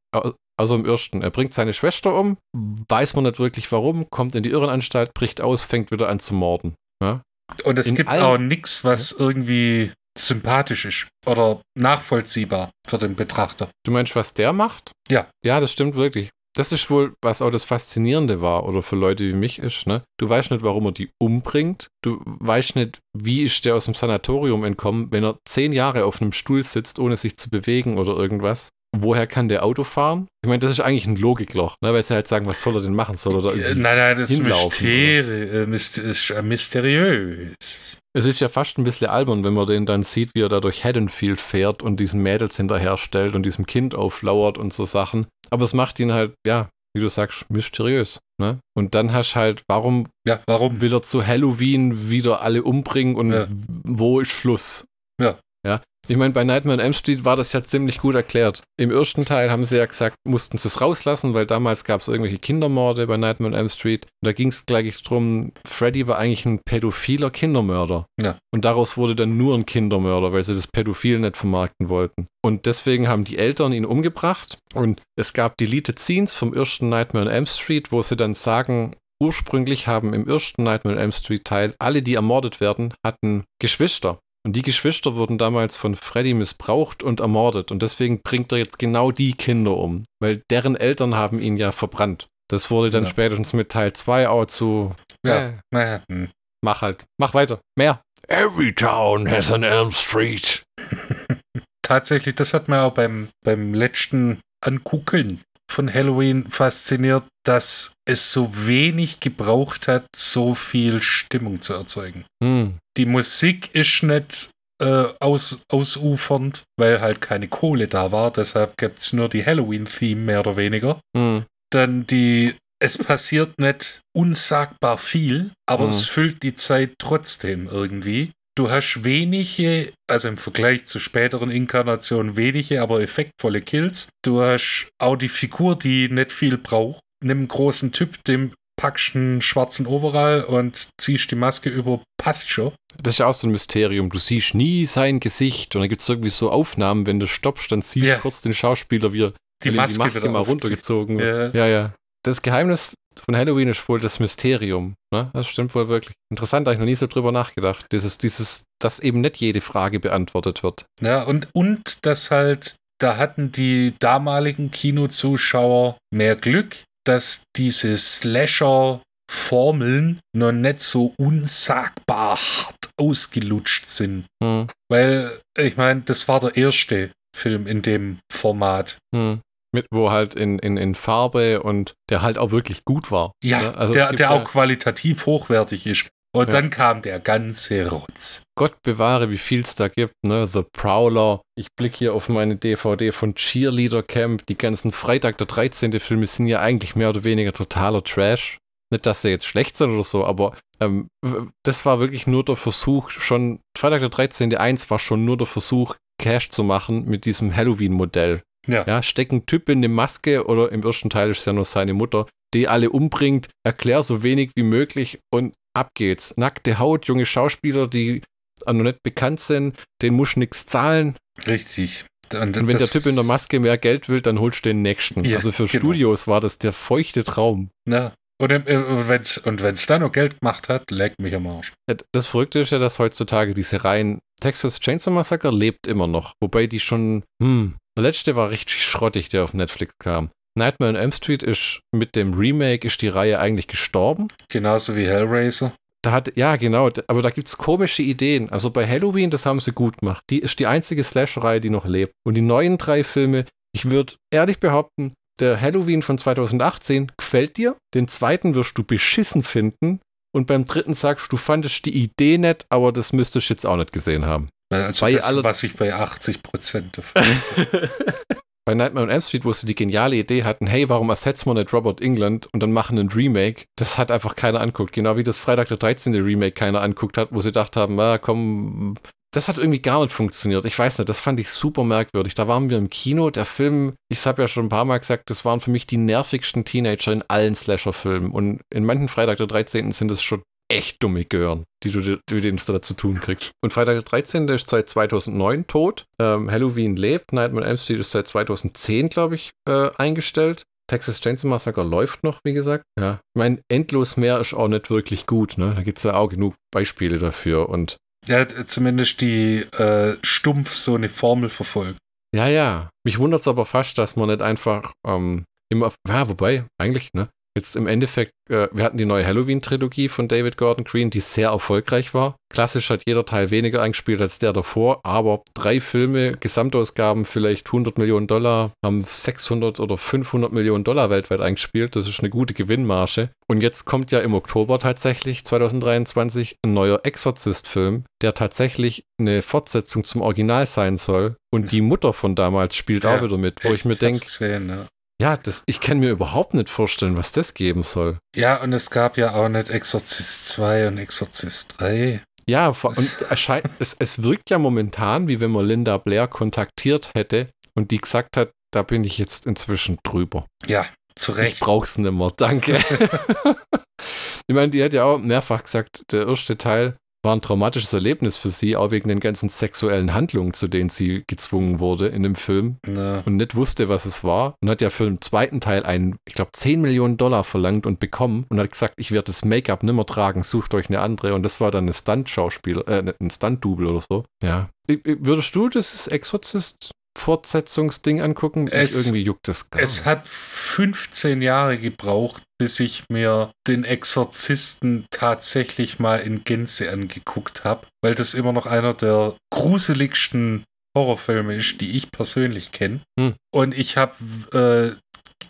außer im ersten. Er bringt seine Schwester um, weiß man nicht wirklich warum, kommt in die Irrenanstalt, bricht aus, fängt wieder an zu morden. Ja? Und es in gibt auch nichts, was irgendwie sympathisch ist oder nachvollziehbar für den Betrachter. Du meinst, was der macht? Ja. Ja, das stimmt wirklich. Das ist wohl, was auch das Faszinierende war, oder für Leute wie mich ist, ne? Du weißt nicht, warum er die umbringt. Du weißt nicht, wie ist der aus dem Sanatorium entkommen, wenn er zehn Jahre auf einem Stuhl sitzt, ohne sich zu bewegen oder irgendwas woher kann der Auto fahren? Ich meine, das ist eigentlich ein Logikloch, ne? weil sie halt sagen, was soll er denn machen? Soll er da irgendwie Nein, nein, das Mysteri äh, ist mysteriös. Es ist ja fast ein bisschen albern, wenn man den dann sieht, wie er da durch Haddonfield fährt und diesen Mädels hinterherstellt und diesem Kind auflauert und so Sachen. Aber es macht ihn halt, ja, wie du sagst, mysteriös. Ne? Und dann hast du halt, warum, ja, warum will er zu Halloween wieder alle umbringen und ja. wo ist Schluss? Ja. Ja, ich meine, bei Nightmare on Elm Street war das ja ziemlich gut erklärt. Im ersten Teil haben sie ja gesagt, mussten sie es rauslassen, weil damals gab es irgendwelche Kindermorde bei Nightmare on Elm Street. Und da ging es gleich drum, Freddy war eigentlich ein pädophiler Kindermörder. Ja. Und daraus wurde dann nur ein Kindermörder, weil sie das Pädophil nicht vermarkten wollten. Und deswegen haben die Eltern ihn umgebracht. Und es gab Deleted Scenes vom ersten Nightmare on Elm Street, wo sie dann sagen, ursprünglich haben im ersten Nightmare on Elm Street Teil alle, die ermordet werden, hatten Geschwister. Und die Geschwister wurden damals von Freddy missbraucht und ermordet. Und deswegen bringt er jetzt genau die Kinder um. Weil deren Eltern haben ihn ja verbrannt. Das wurde dann ja. spätestens mit Teil 2 auch zu. Ja, äh, hm. Mach halt. Mach weiter. Mehr. Every town has an Elm Street. Tatsächlich, das hat mir auch beim, beim letzten Angucken von Halloween fasziniert, dass es so wenig gebraucht hat, so viel Stimmung zu erzeugen. Hm. Die Musik ist nicht äh, aus, ausufernd, weil halt keine Kohle da war. Deshalb gibt es nur die Halloween-Theme mehr oder weniger. Hm. Dann die, es passiert nicht unsagbar viel, aber hm. es füllt die Zeit trotzdem irgendwie. Du hast wenige, also im Vergleich zu späteren Inkarnationen, wenige, aber effektvolle Kills. Du hast auch die Figur, die nicht viel braucht. Nimm einen großen Typ, dem packst einen schwarzen Overall und ziehst die Maske über, passt schon. Das ist ja auch so ein Mysterium. Du siehst nie sein Gesicht und dann gibt es irgendwie so Aufnahmen, wenn du stoppst, dann siehst du yeah. kurz den Schauspieler, wie er die Maske, die Maske mal runtergezogen wird. Yeah. Ja, ja. Das Geheimnis von Halloween ist wohl das Mysterium. Ne? Das stimmt wohl wirklich. Interessant, da habe ich noch nie so drüber nachgedacht. Dieses, dieses, dass eben nicht jede Frage beantwortet wird. Ja, und, und dass halt, da hatten die damaligen Kinozuschauer mehr Glück, dass diese Slasher-Formeln noch nicht so unsagbar hart ausgelutscht sind. Hm. Weil, ich meine, das war der erste Film in dem Format. Hm. Mit, wo halt in, in, in Farbe und der halt auch wirklich gut war. Ja, ne? also der, der auch qualitativ hochwertig ist. Und ja. dann kam der ganze Rotz. Gott bewahre, wie viel es da gibt, ne? The Prowler. Ich blicke hier auf meine DVD von Cheerleader Camp. Die ganzen Freitag der 13. Filme sind ja eigentlich mehr oder weniger totaler Trash. Nicht, dass sie jetzt schlecht sind oder so, aber ähm, das war wirklich nur der Versuch, schon Freitag der 13. 1 war schon nur der Versuch, Cash zu machen mit diesem Halloween-Modell. Ja. ja. Stecken Typ in eine Maske oder im ersten Teil ist es ja nur seine Mutter, die alle umbringt, erklär so wenig wie möglich und ab geht's. Nackte Haut, junge Schauspieler, die noch nicht bekannt sind, den muss nichts zahlen. Richtig. Und, und wenn der Typ in der Maske mehr Geld will, dann holst du den nächsten. Ja, also für genau. Studios war das der feuchte Traum. Ja. Und, äh, wenn's, und wenn es dann noch Geld gemacht hat, leckt mich am Arsch. Das Verrückte ist ja, dass heutzutage diese Reihen Texas Chainsaw Massacre lebt immer noch. Wobei die schon, hm, der letzte war richtig schrottig, der auf Netflix kam. Nightmare on Elm Street ist mit dem Remake ist die Reihe eigentlich gestorben. Genauso wie Hellraiser. Da hat, ja, genau, aber da gibt es komische Ideen. Also bei Halloween, das haben sie gut gemacht. Die ist die einzige Slasher-Reihe, die noch lebt. Und die neuen drei Filme, ich würde ehrlich behaupten, der Halloween von 2018 gefällt dir, den zweiten wirst du beschissen finden und beim dritten sagst du, du fandest die Idee nett, aber das müsstest du jetzt auch nicht gesehen haben. Also Bei das, alle- was ich bei 80 Prozent davon sehe. Bei Nightmare on Elm Street, wo sie die geniale Idee hatten, hey, warum ersetzen wir nicht Robert England und dann machen einen Remake, das hat einfach keiner anguckt. Genau wie das Freitag der 13. Remake keiner anguckt hat, wo sie gedacht haben, ah, komm, das hat irgendwie gar nicht funktioniert. Ich weiß nicht, das fand ich super merkwürdig. Da waren wir im Kino, der Film, ich habe ja schon ein paar Mal gesagt, das waren für mich die nervigsten Teenager in allen Slasher-Filmen. Und in manchen Freitag der 13. sind es schon echt dumme Gehören, die du, du denen da zu tun kriegst. Und Freitag der 13. ist seit 2009 tot. Ähm, Halloween lebt. Nightmare on Elm Street ist seit 2010, glaube ich, äh, eingestellt. Texas Chainsaw Massacre läuft noch, wie gesagt. Ja, ich meine, endlos mehr ist auch nicht wirklich gut. Ne? Da gibt es ja auch genug Beispiele dafür. Und Ja, zumindest die äh, stumpf so eine Formel verfolgt. ja, ja. Mich wundert es aber fast, dass man nicht einfach ähm, immer. Ja, wobei, eigentlich, ne? Jetzt im Endeffekt, äh, wir hatten die neue Halloween-Trilogie von David Gordon Green, die sehr erfolgreich war. Klassisch hat jeder Teil weniger eingespielt als der davor, aber drei Filme, Gesamtausgaben vielleicht 100 Millionen Dollar, haben 600 oder 500 Millionen Dollar weltweit eingespielt. Das ist eine gute Gewinnmarge. Und jetzt kommt ja im Oktober tatsächlich, 2023, ein neuer Exorzist-Film, der tatsächlich eine Fortsetzung zum Original sein soll. Und die Mutter von damals spielt Ja, auch wieder mit, wo Echt, ich mir denke, ja. Ja, das, ich kann mir überhaupt nicht vorstellen, was das geben soll. ja, und es gab ja auch nicht Exorzist 2 und Exorzist 3. Ja, und erscheint, es, es wirkt ja momentan, wie wenn man Linda Blair kontaktiert hätte und die gesagt hat, da bin ich jetzt inzwischen drüber. Ja, zu Ich Recht. brauch's nicht mehr, danke. ich meine, die hat ja auch mehrfach gesagt, der erste Teil war ein traumatisches Erlebnis für sie, auch wegen den ganzen sexuellen Handlungen, zu denen sie gezwungen wurde in dem Film. Na, und nicht wusste, was es war und hat ja für den zweiten Teil einen, ich glaube, 10 Millionen Dollar verlangt und bekommen und hat gesagt, ich werde das Make-up nimmer tragen, sucht euch eine andere und das war dann eine Stunt-Schauspieler, äh, ein Stunt-Double oder so. Ja. I- i- Würdest du das Exorzist Fortsetzungsding angucken? Es- irgendwie juckt das gar es nicht. hat 15 Jahre gebraucht, bis ich mir den Exorzisten tatsächlich mal in Gänze angeguckt habe, weil das immer noch einer der gruseligsten Horrorfilme ist, die ich persönlich kenne. Hm. Und ich habe äh,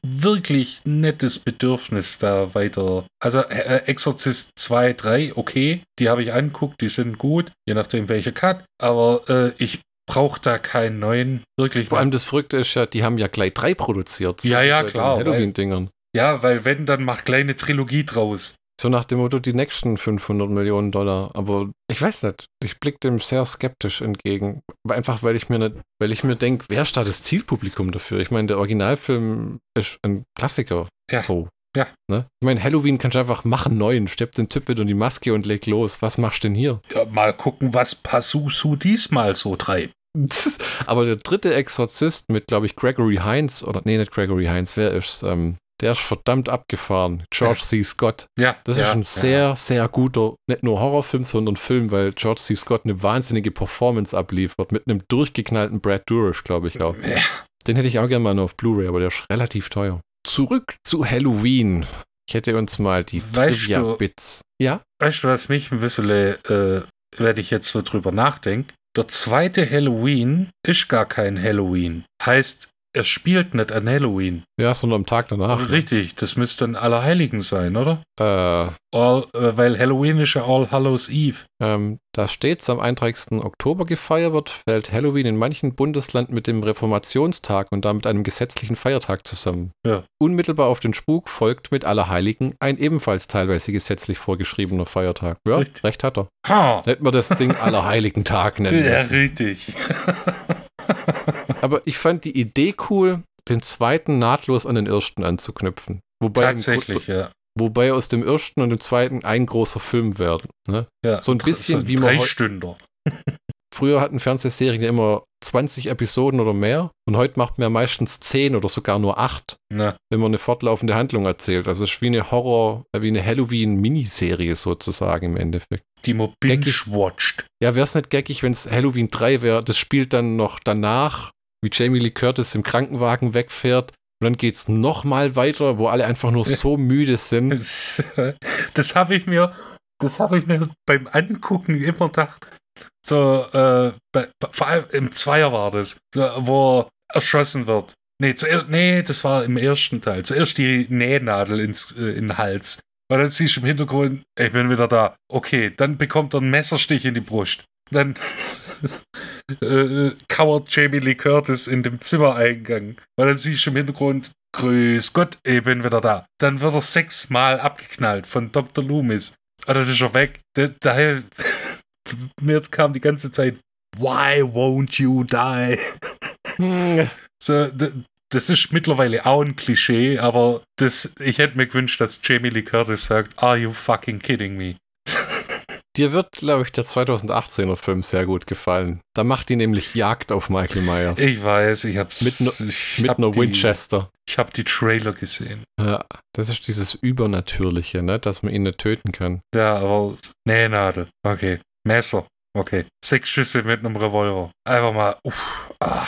wirklich nettes Bedürfnis da weiter. Also äh, Exorzist 2, 3, okay, die habe ich anguckt, die sind gut, je nachdem welcher Cut, aber äh, ich brauche da keinen neuen, wirklich. Vor allem das Verrückte ist ja, die haben ja gleich drei produziert. Ja, ja, klar, Halloween-Dingern. Ja, weil wenn, dann mach kleine Trilogie draus. So nach dem Motto, die nächsten 500 Millionen Dollar. Aber ich weiß nicht. Ich blicke dem sehr skeptisch entgegen. Einfach, weil ich mir nicht, weil ich mir denke, wer ist da das Zielpublikum dafür? Ich meine, der Originalfilm ist ein Klassiker. Ja. So. Ja. Ne? Ich meine, Halloween kannst du einfach machen, neuen. Steppt den Typ wieder in die Maske und leg los. Was machst du denn hier? Ja, mal gucken, was Pazuzu diesmal so treibt. Aber der dritte Exorzist mit, glaube ich, Gregory Hines, oder nee, nicht Gregory Hines, wer ist ähm, der ist verdammt abgefahren. George C. Scott. Ja, Das ja, ist ein ja. sehr, sehr guter, nicht nur Horrorfilm, sondern Film, weil George C. Scott eine wahnsinnige Performance abliefert. Mit einem durchgeknallten Brad Dourif, glaube ich auch. Ja. Den hätte ich auch gerne mal noch auf Blu-ray, aber der ist relativ teuer. Zurück zu Halloween. Ich hätte uns mal die Trivia-Bits. Ja? Weißt du, was mich ein bisschen, äh, wenn ich jetzt so drüber nachdenke? Der zweite Halloween ist gar kein Halloween. Heißt, er spielt nicht an Halloween. Ja, sondern am Tag danach. Richtig, das müsste ein Allerheiligen sein, oder? Äh, All, äh, weil Halloween ist ja All Hallows Eve. ähm, da steht, am 31. Oktober gefeiert wird, fällt Halloween in manchen Bundesland mit dem Reformationstag und damit einem gesetzlichen Feiertag zusammen. Ja. Unmittelbar auf den Spuk folgt mit Allerheiligen ein ebenfalls teilweise gesetzlich vorgeschriebener Feiertag. Ja, Richtig. recht hat er. Ha! Hätten wir das Ding Allerheiligen-Tag nennen Ja, richtig. Aber ich fand die Idee cool, den zweiten nahtlos an den ersten anzuknüpfen. Wobei, Tatsächlich, ja. wobei aus dem ersten und dem zweiten ein großer Film werden. Ne? ja. So ein bisschen wie man Drei Stünder. Früher hatten Fernsehserien ja immer 20 Episoden oder mehr und heute macht man ja meistens 10 oder sogar nur 8, Na, wenn man eine fortlaufende Handlung erzählt. Also es ist wie eine Horror, äh, wie eine Halloween-Miniserie sozusagen im Endeffekt. die man binge-watcht. Ja, wäre es nicht geckig, wenn es Halloween 3 wäre, das spielt dann noch danach, wie Jamie Lee Curtis im Krankenwagen wegfährt dann geht es nochmal weiter, wo alle einfach nur so müde sind. Das, das habe ich mir, das habe ich mir beim Angucken immer gedacht. So, äh, bei, vor allem im Zweier war das, wo erschossen wird. Nee, zuerst, nee, das war im ersten Teil. Zuerst die Nähnadel ins, äh, in den Hals. Und dann siehst du im Hintergrund, ich bin wieder da. Okay, dann bekommt er einen Messerstich in die Brust. Dann äh, kauert Jamie Lee Curtis in dem Zimmereingang. Und dann siehst du im Hintergrund, grüß Gott, ich bin wieder da. Dann wird er sechsmal abgeknallt von Dr. Loomis. Und dann ist er weg. Daher, mir kam die ganze Zeit, why won't you die? so, das ist mittlerweile auch ein Klischee, aber das, ich hätte mir gewünscht, dass Jamie Lee Curtis sagt, Are you fucking kidding me? Dir wird, glaube ich, der 2018er Film sehr gut gefallen. Da macht die nämlich Jagd auf Michael Myers. Ich weiß, ich hab's. Mit, no, ich mit hab einer die, Winchester. Ich habe die Trailer gesehen. Ja, das ist dieses Übernatürliche, ne? dass man ihn nicht töten kann. Ja, aber Nähnadel. Okay. Messer. Okay. Sechs Schüsse mit einem Revolver. Einfach mal. Uff. Ah.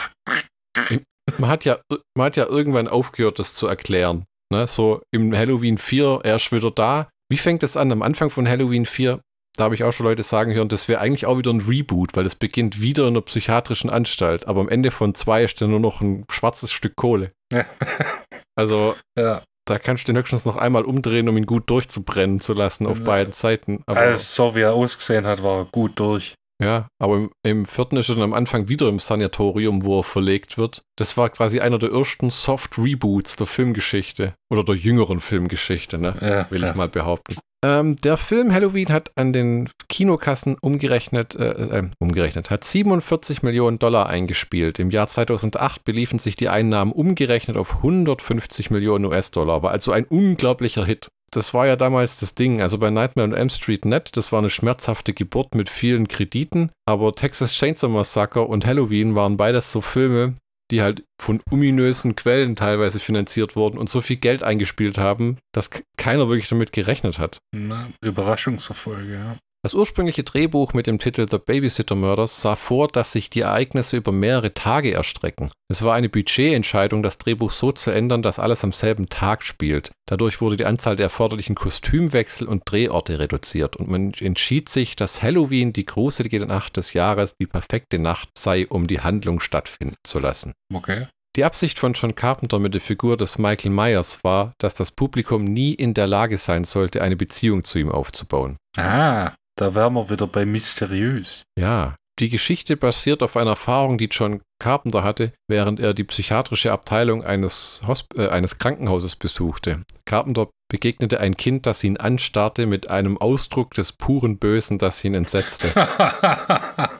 Man hat ja, man hat ja irgendwann aufgehört, das zu erklären. Ne? So im Halloween 4, er ist wieder da. Wie fängt es an? Am Anfang von Halloween 4, da habe ich auch schon Leute sagen hören, das wäre eigentlich auch wieder ein Reboot, weil es beginnt wieder in einer psychiatrischen Anstalt. Aber am Ende von zwei ist dann nur noch ein schwarzes Stück Kohle. Ja. Also, ja. da kannst du den höchstens noch einmal umdrehen, um ihn gut durchzubrennen zu lassen auf Ja. beiden Seiten. Aber, Also, so wie er ausgesehen hat, war er gut durch. Ja, aber im, im vierten ist er dann am Anfang wieder im Sanatorium, wo er verlegt wird. Das war quasi einer der ersten Soft-Reboots der Filmgeschichte. Oder der jüngeren Filmgeschichte, ne? Will ich mal behaupten. Ähm, der Film Halloween hat an den Kinokassen umgerechnet, äh, äh, umgerechnet, hat 47 Millionen Dollar eingespielt. Im Jahr 2008 beliefen sich die Einnahmen umgerechnet auf 150 Millionen US-Dollar. War also ein unglaublicher Hit. Das war ja damals das Ding. Also bei Nightmare on Elm Street Net, das war eine schmerzhafte Geburt mit vielen Krediten. Aber Texas Chainsaw Massacre und Halloween waren beides so Filme, die halt von ominösen Quellen teilweise finanziert wurden und so viel Geld eingespielt haben, dass keiner wirklich damit gerechnet hat. Na, Überraschungserfolge, ja. Das ursprüngliche Drehbuch mit dem Titel The Babysitter Murders sah vor, dass sich die Ereignisse über mehrere Tage erstrecken. Es war eine Budgetentscheidung, das Drehbuch so zu ändern, dass alles am selben Tag spielt. Dadurch wurde die Anzahl der erforderlichen Kostümwechsel und Drehorte reduziert und man entschied sich, dass Halloween die gruselige Nacht des Jahres die perfekte Nacht sei, um die Handlung stattfinden zu lassen. Okay. Die Absicht von John Carpenter mit der Figur des Michael Myers war, dass das Publikum nie in der Lage sein sollte, eine Beziehung zu ihm aufzubauen. Ah, da wären wir wieder bei mysteriös. Ja, die Geschichte basiert auf einer Erfahrung, die John Carpenter hatte, während er die psychiatrische Abteilung eines, Hosp äh, eines Krankenhauses besuchte. Carpenter begegnete ein Kind, das ihn anstarrte mit einem Ausdruck des puren Bösen, das ihn entsetzte.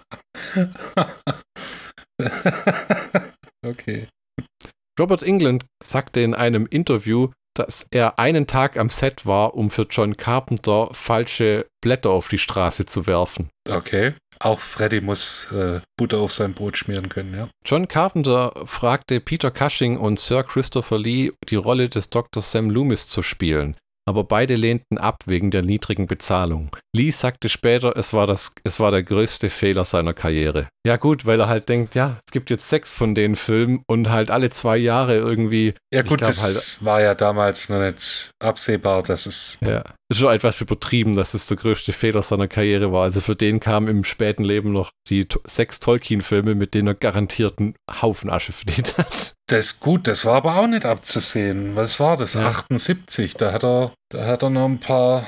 okay. Robert England sagte in einem Interview, dass er einen Tag am Set war, um für John Carpenter falsche Blätter auf die Straße zu werfen. Okay. Auch Freddy muss äh, Butter auf sein Brot schmieren können, ja. John Carpenter fragte Peter Cushing und Sir Christopher Lee, die Rolle des Dr. Sam Loomis zu spielen. Aber beide lehnten ab wegen der niedrigen Bezahlung. Lee sagte später, es war, das, es war der größte Fehler seiner Karriere. Ja gut, weil er halt denkt, ja, es gibt jetzt sechs von den Filmen und halt alle zwei Jahre irgendwie. Ja gut, glaub das halt- war ja damals noch nicht absehbar, dass es... Ja, ist schon etwas übertrieben, dass es der größte Fehler seiner Karriere war. Also für den kamen im späten Leben noch die sechs Tolkien-Filme, mit denen er garantiert einen Haufen Asche verdient hat. Das ist gut, das war aber auch nicht abzusehen. Was war das? Ja. 78, da hat er, da hat er noch ein paar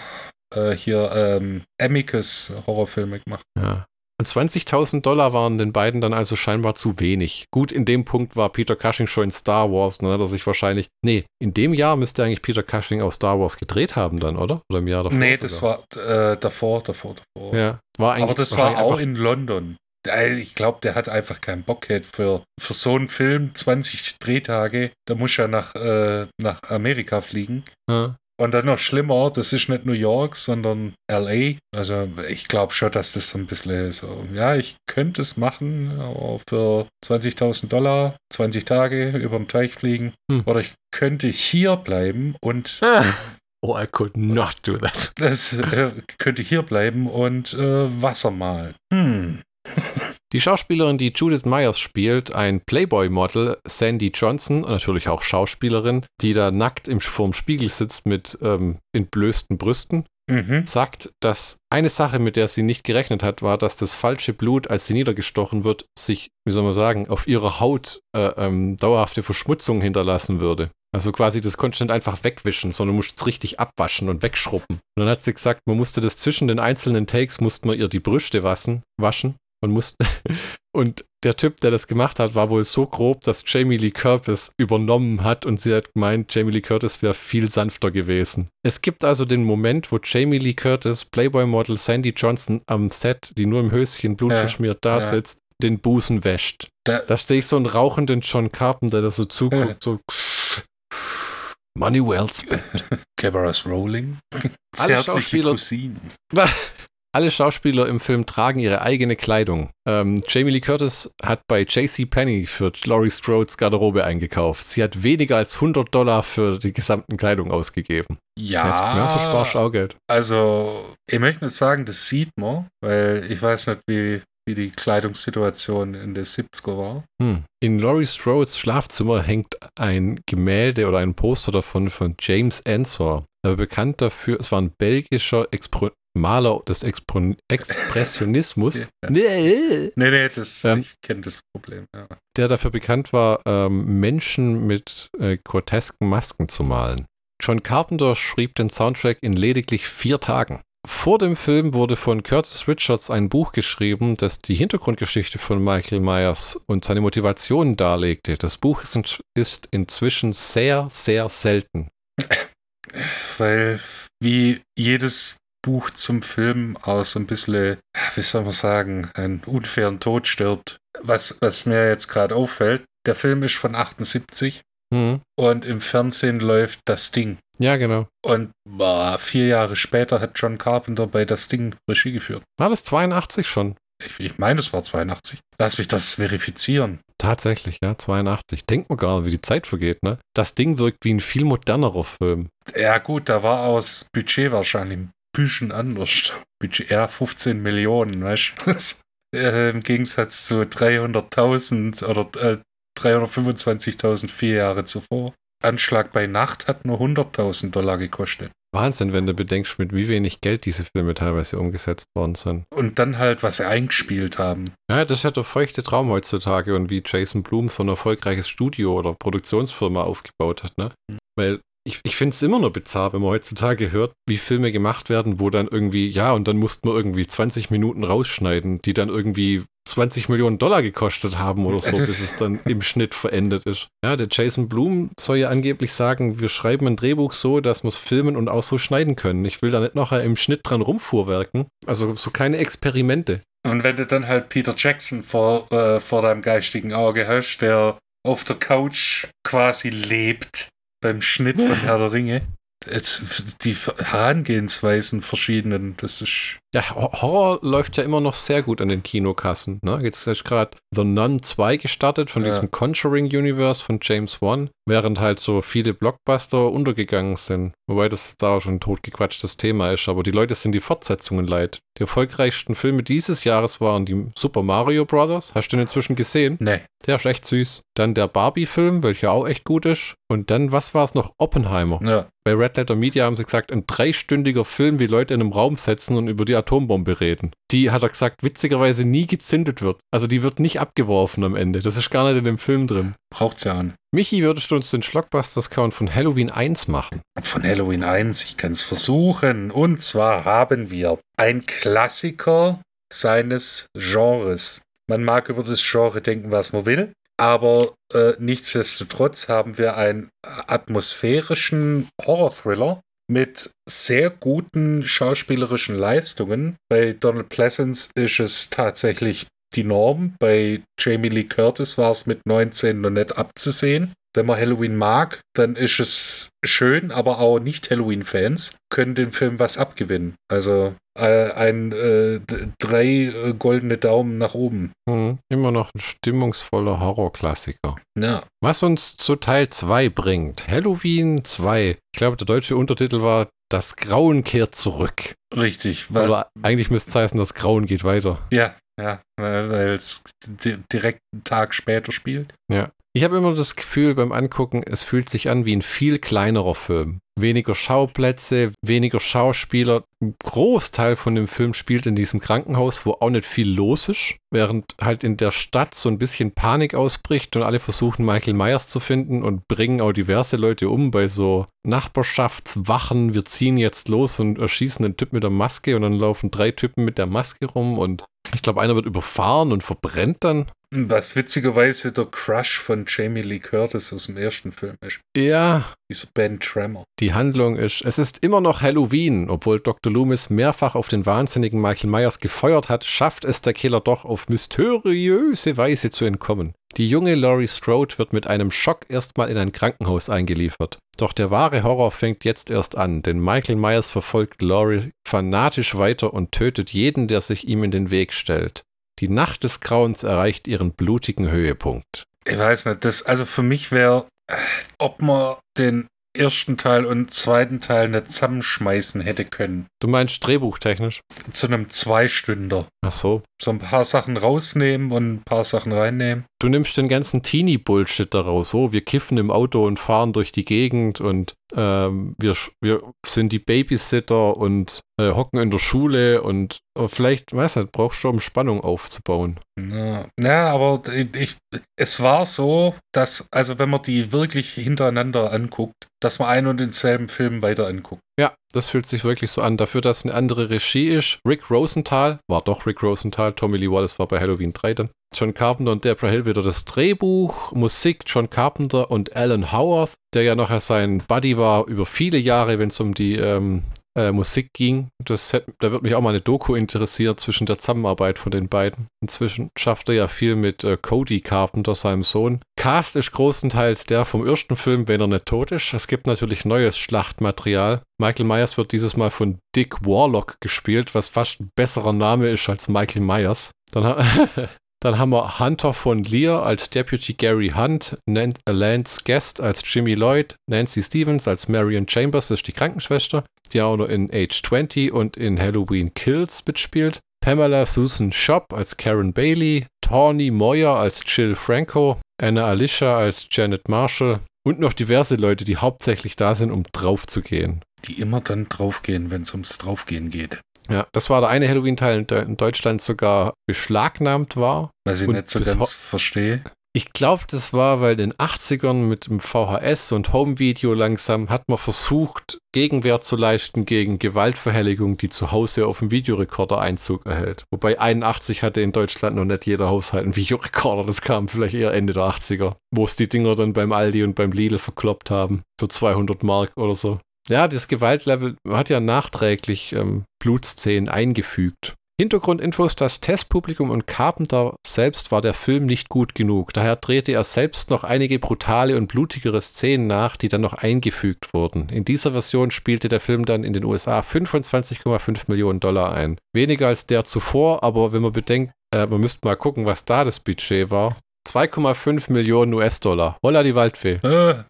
äh, hier ähm, Amicus Horrorfilme gemacht. Ja. Und 20.000 Dollar waren den beiden dann also scheinbar zu wenig. Gut, in dem Punkt war Peter Cushing schon in Star Wars dann hat er sich wahrscheinlich. Nee, in dem Jahr müsste eigentlich Peter Cushing auch Star Wars gedreht haben dann, oder? Oder im Jahr davor? nee, das sogar. war äh, davor, davor, davor. Ja, war eigentlich. aber das war auch in London. Äh, Ich glaube, der hat einfach keinen Bock gehabt für, für so einen Film, 20 Drehtage, da muss er nach, äh, nach Amerika fliegen. Ja. Und dann noch schlimmer, das ist nicht New York, sondern LA. Also ich glaube schon, dass das so ein bisschen so, ja, ich könnte es machen, aber für 20.000 Dollar, 20 Tage über den Teich fliegen. Hm. Oder ich könnte hier bleiben und Oh, I could not do that. das äh, könnte hier bleiben und äh, Wasser malen. Hm. Die Schauspielerin, die Judith Myers spielt, ein Playboy-Model, Sandy Johnson, natürlich auch Schauspielerin, die da nackt im, vorm Spiegel sitzt mit ähm, entblößten Brüsten, Mhm. sagt, dass eine Sache, mit der sie nicht gerechnet hat, war, dass das falsche Blut, als sie niedergestochen wird, sich, wie soll man sagen, auf ihrer Haut äh, ähm, dauerhafte Verschmutzung hinterlassen würde. Also quasi das konnte ich nicht einfach wegwischen, sondern musste es richtig abwaschen und wegschrubben. Und dann hat sie gesagt, man musste das zwischen den einzelnen Takes, musste man ihr die Brüste waschen, waschen und musste. Und der Typ, der das gemacht hat, war wohl so grob, dass Jamie Lee Curtis übernommen hat und sie hat gemeint, Jamie Lee Curtis wäre viel sanfter gewesen. Es gibt also den Moment, wo Jamie Lee Curtis, Playboy-Model Sandy Johnson am Set, die nur im Höschen blutverschmiert da ja. sitzt, den Busen wäscht. Da, Da sehe ich so einen rauchenden John Carpenter, der so zuguckt, so Money well spent. Cameras rolling. Alle Zärtliche Schauspieler- Cousinen. Alle Schauspieler im Film tragen ihre eigene Kleidung. Ähm, Jamie Lee Curtis hat bei J.C. Penney für Laurie Strode's Garderobe eingekauft. Sie hat weniger als 100 Dollar für die gesamten Kleidung ausgegeben. Ja, ja so sparst du auch Geld. also ich möchte nicht sagen, das sieht man, weil ich weiß nicht, wie, wie die Kleidungssituation in den 70er war. Hm. In Laurie Strode's Schlafzimmer hängt ein Gemälde oder ein Poster davon von James Ensor. Er war bekannt dafür, es war ein belgischer Expro Maler des Expro Expressionismus. Ja. Nee. Nee, nee, das, Ähm. ich kenne das Problem, ja. der dafür bekannt war, ähm, Menschen mit äh, grotesken Masken zu malen. John Carpenter schrieb den Soundtrack in lediglich vier Tagen. Vor dem Film wurde von Curtis Richards ein Buch geschrieben, das die Hintergrundgeschichte von Michael Myers und seine Motivation darlegte. Das Buch ist, in, ist inzwischen sehr, sehr selten. Weil wie jedes Buch zum Film aus so ein bisschen, wie soll man sagen, einen unfairen Tod stirbt. Was, was mir jetzt gerade auffällt, der Film ist von 78 Hm. und im Fernsehen läuft das Ding. Ja, genau. Und boah, vier Jahre später hat John Carpenter bei das Ding Regie geführt. War das 82 schon? Ich, ich meine, es war 82. Lass mich das verifizieren. Tatsächlich, ja, 82. Denkt man gar nicht, wie die Zeit vergeht, ne? Das Ding wirkt wie ein viel modernerer Film. Ja, gut, da war aus Budget wahrscheinlich ein bisschen anders. Budget eher 15 Millionen, weißt du? äh, Im Gegensatz zu 300.000 oder äh, 325.000 vier Jahre zuvor. Anschlag bei Nacht hat nur 100.000 Dollar gekostet. Wahnsinn, wenn du bedenkst, mit wie wenig Geld diese Filme teilweise umgesetzt worden sind. Und dann halt, was sie eingespielt haben. Ja, das ist ja der feuchte Traum heutzutage und wie Jason Blum so ein erfolgreiches Studio oder Produktionsfirma aufgebaut hat, ne? Weil ich, ich finde es immer nur bizarr, wenn man heutzutage hört, wie Filme gemacht werden, wo dann irgendwie, ja, und dann mussten wir irgendwie 20 Minuten rausschneiden, die dann irgendwie 20 Millionen Dollar gekostet haben oder so, bis es dann im Schnitt verendet ist. Ja, der Jason Blum soll ja angeblich sagen, wir schreiben ein Drehbuch so, dass wir es filmen und auch so schneiden können. Ich will da nicht nachher im Schnitt dran rumfuhrwerken. Also so keine Experimente. Und wenn du dann halt Peter Jackson vor, äh, vor deinem geistigen Auge hast, der auf der Couch quasi lebt beim Schnitt von Herr der Ringe. Die Herangehensweisen verschiedenen, das ist. Ja, Ho- Horror läuft ja immer noch sehr gut an den Kinokassen. Ne? Jetzt ist gerade The Nun 2 gestartet von Ja. diesem Conjuring Universe von James Wan, während halt so viele Blockbuster untergegangen sind. Wobei das da auch schon ein totgequatschtes Thema ist, aber die Leute sind die Fortsetzungen leid. Die erfolgreichsten Filme dieses Jahres waren die Super Mario Brothers. Hast du den inzwischen gesehen? Ne. Der ist echt süß. Dann der Barbie-Film, welcher auch echt gut ist. Und dann, was war es noch? Oppenheimer. Ja. Bei Red Letter Media haben sie gesagt, ein dreistündiger Film, wie Leute in einem Raum setzen und über die Atombombe reden. Die, hat er gesagt, witzigerweise nie gezündet wird. Also die wird nicht abgeworfen am Ende. Das ist gar nicht in dem Film drin. Braucht's ja an. Michi, würdest du uns den Schlockbusters-Count von Halloween 1 machen? Von Halloween 1, ich kann es versuchen. Und zwar haben wir ein Klassiker seines Genres. Man mag über das Genre denken, was man will, aber äh, nichtsdestotrotz haben wir einen atmosphärischen Horror-Thriller mit sehr guten schauspielerischen Leistungen. Bei Donald Pleasance ist es tatsächlich die Norm. Bei Jamie Lee Curtis war es mit 19 noch nicht abzusehen. Wenn man Halloween mag, dann ist es schön, aber auch Nicht-Halloween-Fans können dem Film was abgewinnen. Also ein äh, drei äh, goldene Daumen nach oben. Hm, immer noch ein stimmungsvoller Horrorklassiker. Ja, Was uns zu Teil 2 bringt. Halloween 2. Ich glaube, der deutsche Untertitel war Das Grauen kehrt zurück. richtig. Weil, Oder eigentlich müsste es heißen, das Grauen geht weiter. ja, Ja, weil es direkt einen Tag später spielt. Ja. Ich habe immer das Gefühl beim Angucken, es fühlt sich an wie ein viel kleinerer Film. Weniger Schauplätze, weniger Schauspieler. Ein Großteil von dem Film spielt in diesem Krankenhaus, wo auch nicht viel los ist, während halt in der Stadt so ein bisschen Panik ausbricht und alle versuchen, Michael Myers zu finden und bringen auch diverse Leute um bei so Nachbarschaftswachen. Wir ziehen jetzt los und erschießen einen Typ mit der Maske und dann laufen drei Typen mit der Maske rum und ich glaube, einer wird überfahren und verbrennt dann. Was witzigerweise der Crush von Jamie Lee Curtis aus dem ersten Film ist. Ja. Dieser Ben Tremor. Die Handlung ist, es ist immer noch Halloween. Obwohl Dr. Loomis mehrfach auf den wahnsinnigen Michael Myers gefeuert hat, schafft es der Killer doch auf mysteriöse Weise zu entkommen. Die junge Laurie Strode wird mit einem Schock erstmal in ein Krankenhaus eingeliefert. Doch der wahre Horror fängt jetzt erst an, denn Michael Myers verfolgt Laurie fanatisch weiter und tötet jeden, der sich ihm in den Weg stellt. Die Nacht des Grauens erreicht ihren blutigen Höhepunkt. Ich weiß nicht, das, also für mich wäre, ob man den ersten Teil und zweiten Teil nicht zusammenschmeißen hätte können. Du meinst drehbuchtechnisch? Zu einem Zweistünder. Ach so. So ein paar Sachen rausnehmen und ein paar Sachen reinnehmen. Du nimmst den ganzen Teenie-Bullshit daraus. Oh, wir kiffen im Auto und fahren durch die Gegend und ähm, wir, wir sind die Babysitter und äh, hocken in der Schule und vielleicht, weiß nicht, brauchst du um Spannung aufzubauen. Ja, ja aber ich, es war so, dass, also wenn man die wirklich hintereinander anguckt, dass man einen und denselben Film weiter anguckt. Ja, das fühlt sich wirklich so an. Dafür, dass eine andere Regie ist. Rick Rosenthal, war doch Rick Rosenthal, Tommy Lee Wallace war bei Halloween 3 dann. John Carpenter und Deborah Hill wieder das Drehbuch, Musik John Carpenter und Alan Howard, der ja nachher sein Buddy war über viele Jahre, wenn es um die ähm, äh, Musik ging. Das hätte, da wird mich auch mal eine Doku interessiert zwischen der Zusammenarbeit von den beiden. Inzwischen schafft er ja viel mit äh, Cody Carpenter, seinem Sohn. Cast ist großenteils der vom ersten Film, wenn er nicht tot ist. Es gibt natürlich neues Schlachtmaterial. Michael Myers wird dieses Mal von Dick Warlock gespielt, was fast ein besserer Name ist als Michael Myers. Dann, Dann haben wir Hunter von Lear als Deputy Gary Hunt, Lance Guest als Jimmy Lloyd, Nancy Stevens als Marion Chambers, das ist die Krankenschwester, die auch noch in Age 20 und in Halloween Kills mitspielt. Pamela Susan Schopp als Karen Bailey, Tawny Moyer als Jill Franco, Anna Alicia als Janet Marshall und noch diverse Leute, die hauptsächlich da sind, um draufzugehen. Die immer dann draufgehen, wenn es ums Draufgehen geht. Ja, das war der eine Halloween-Teil, der in Deutschland sogar beschlagnahmt war. Weil ich nicht so ganz verstehe. Ich glaube, das war, weil in den 80ern mit dem VHS und Home-Video langsam hat man versucht, Gegenwehr zu leisten gegen Gewaltverhelligung, die zu Hause auf dem Videorekorder Einzug erhält. Wobei 81 hatte in Deutschland noch nicht jeder Haushalt einen Videorekorder. Das kam vielleicht eher Ende der 80er, wo es die Dinger dann beim Aldi und beim Lidl verkloppt haben. Für 200 Mark oder so. Ja, das Gewaltlevel hat ja nachträglich ähm, Blutszenen eingefügt. Hintergrundinfos, das Testpublikum und Carpenter selbst war der Film nicht gut genug. Daher drehte er selbst noch einige brutale und blutigere Szenen nach, die dann noch eingefügt wurden. In dieser Version spielte der Film dann in den USA 25,5 Millionen Dollar ein. Weniger als der zuvor, aber wenn man bedenkt, äh, man müsste mal gucken, was da das Budget war. 2,5 Millionen US-Dollar. Holla die Waldfee. Äh,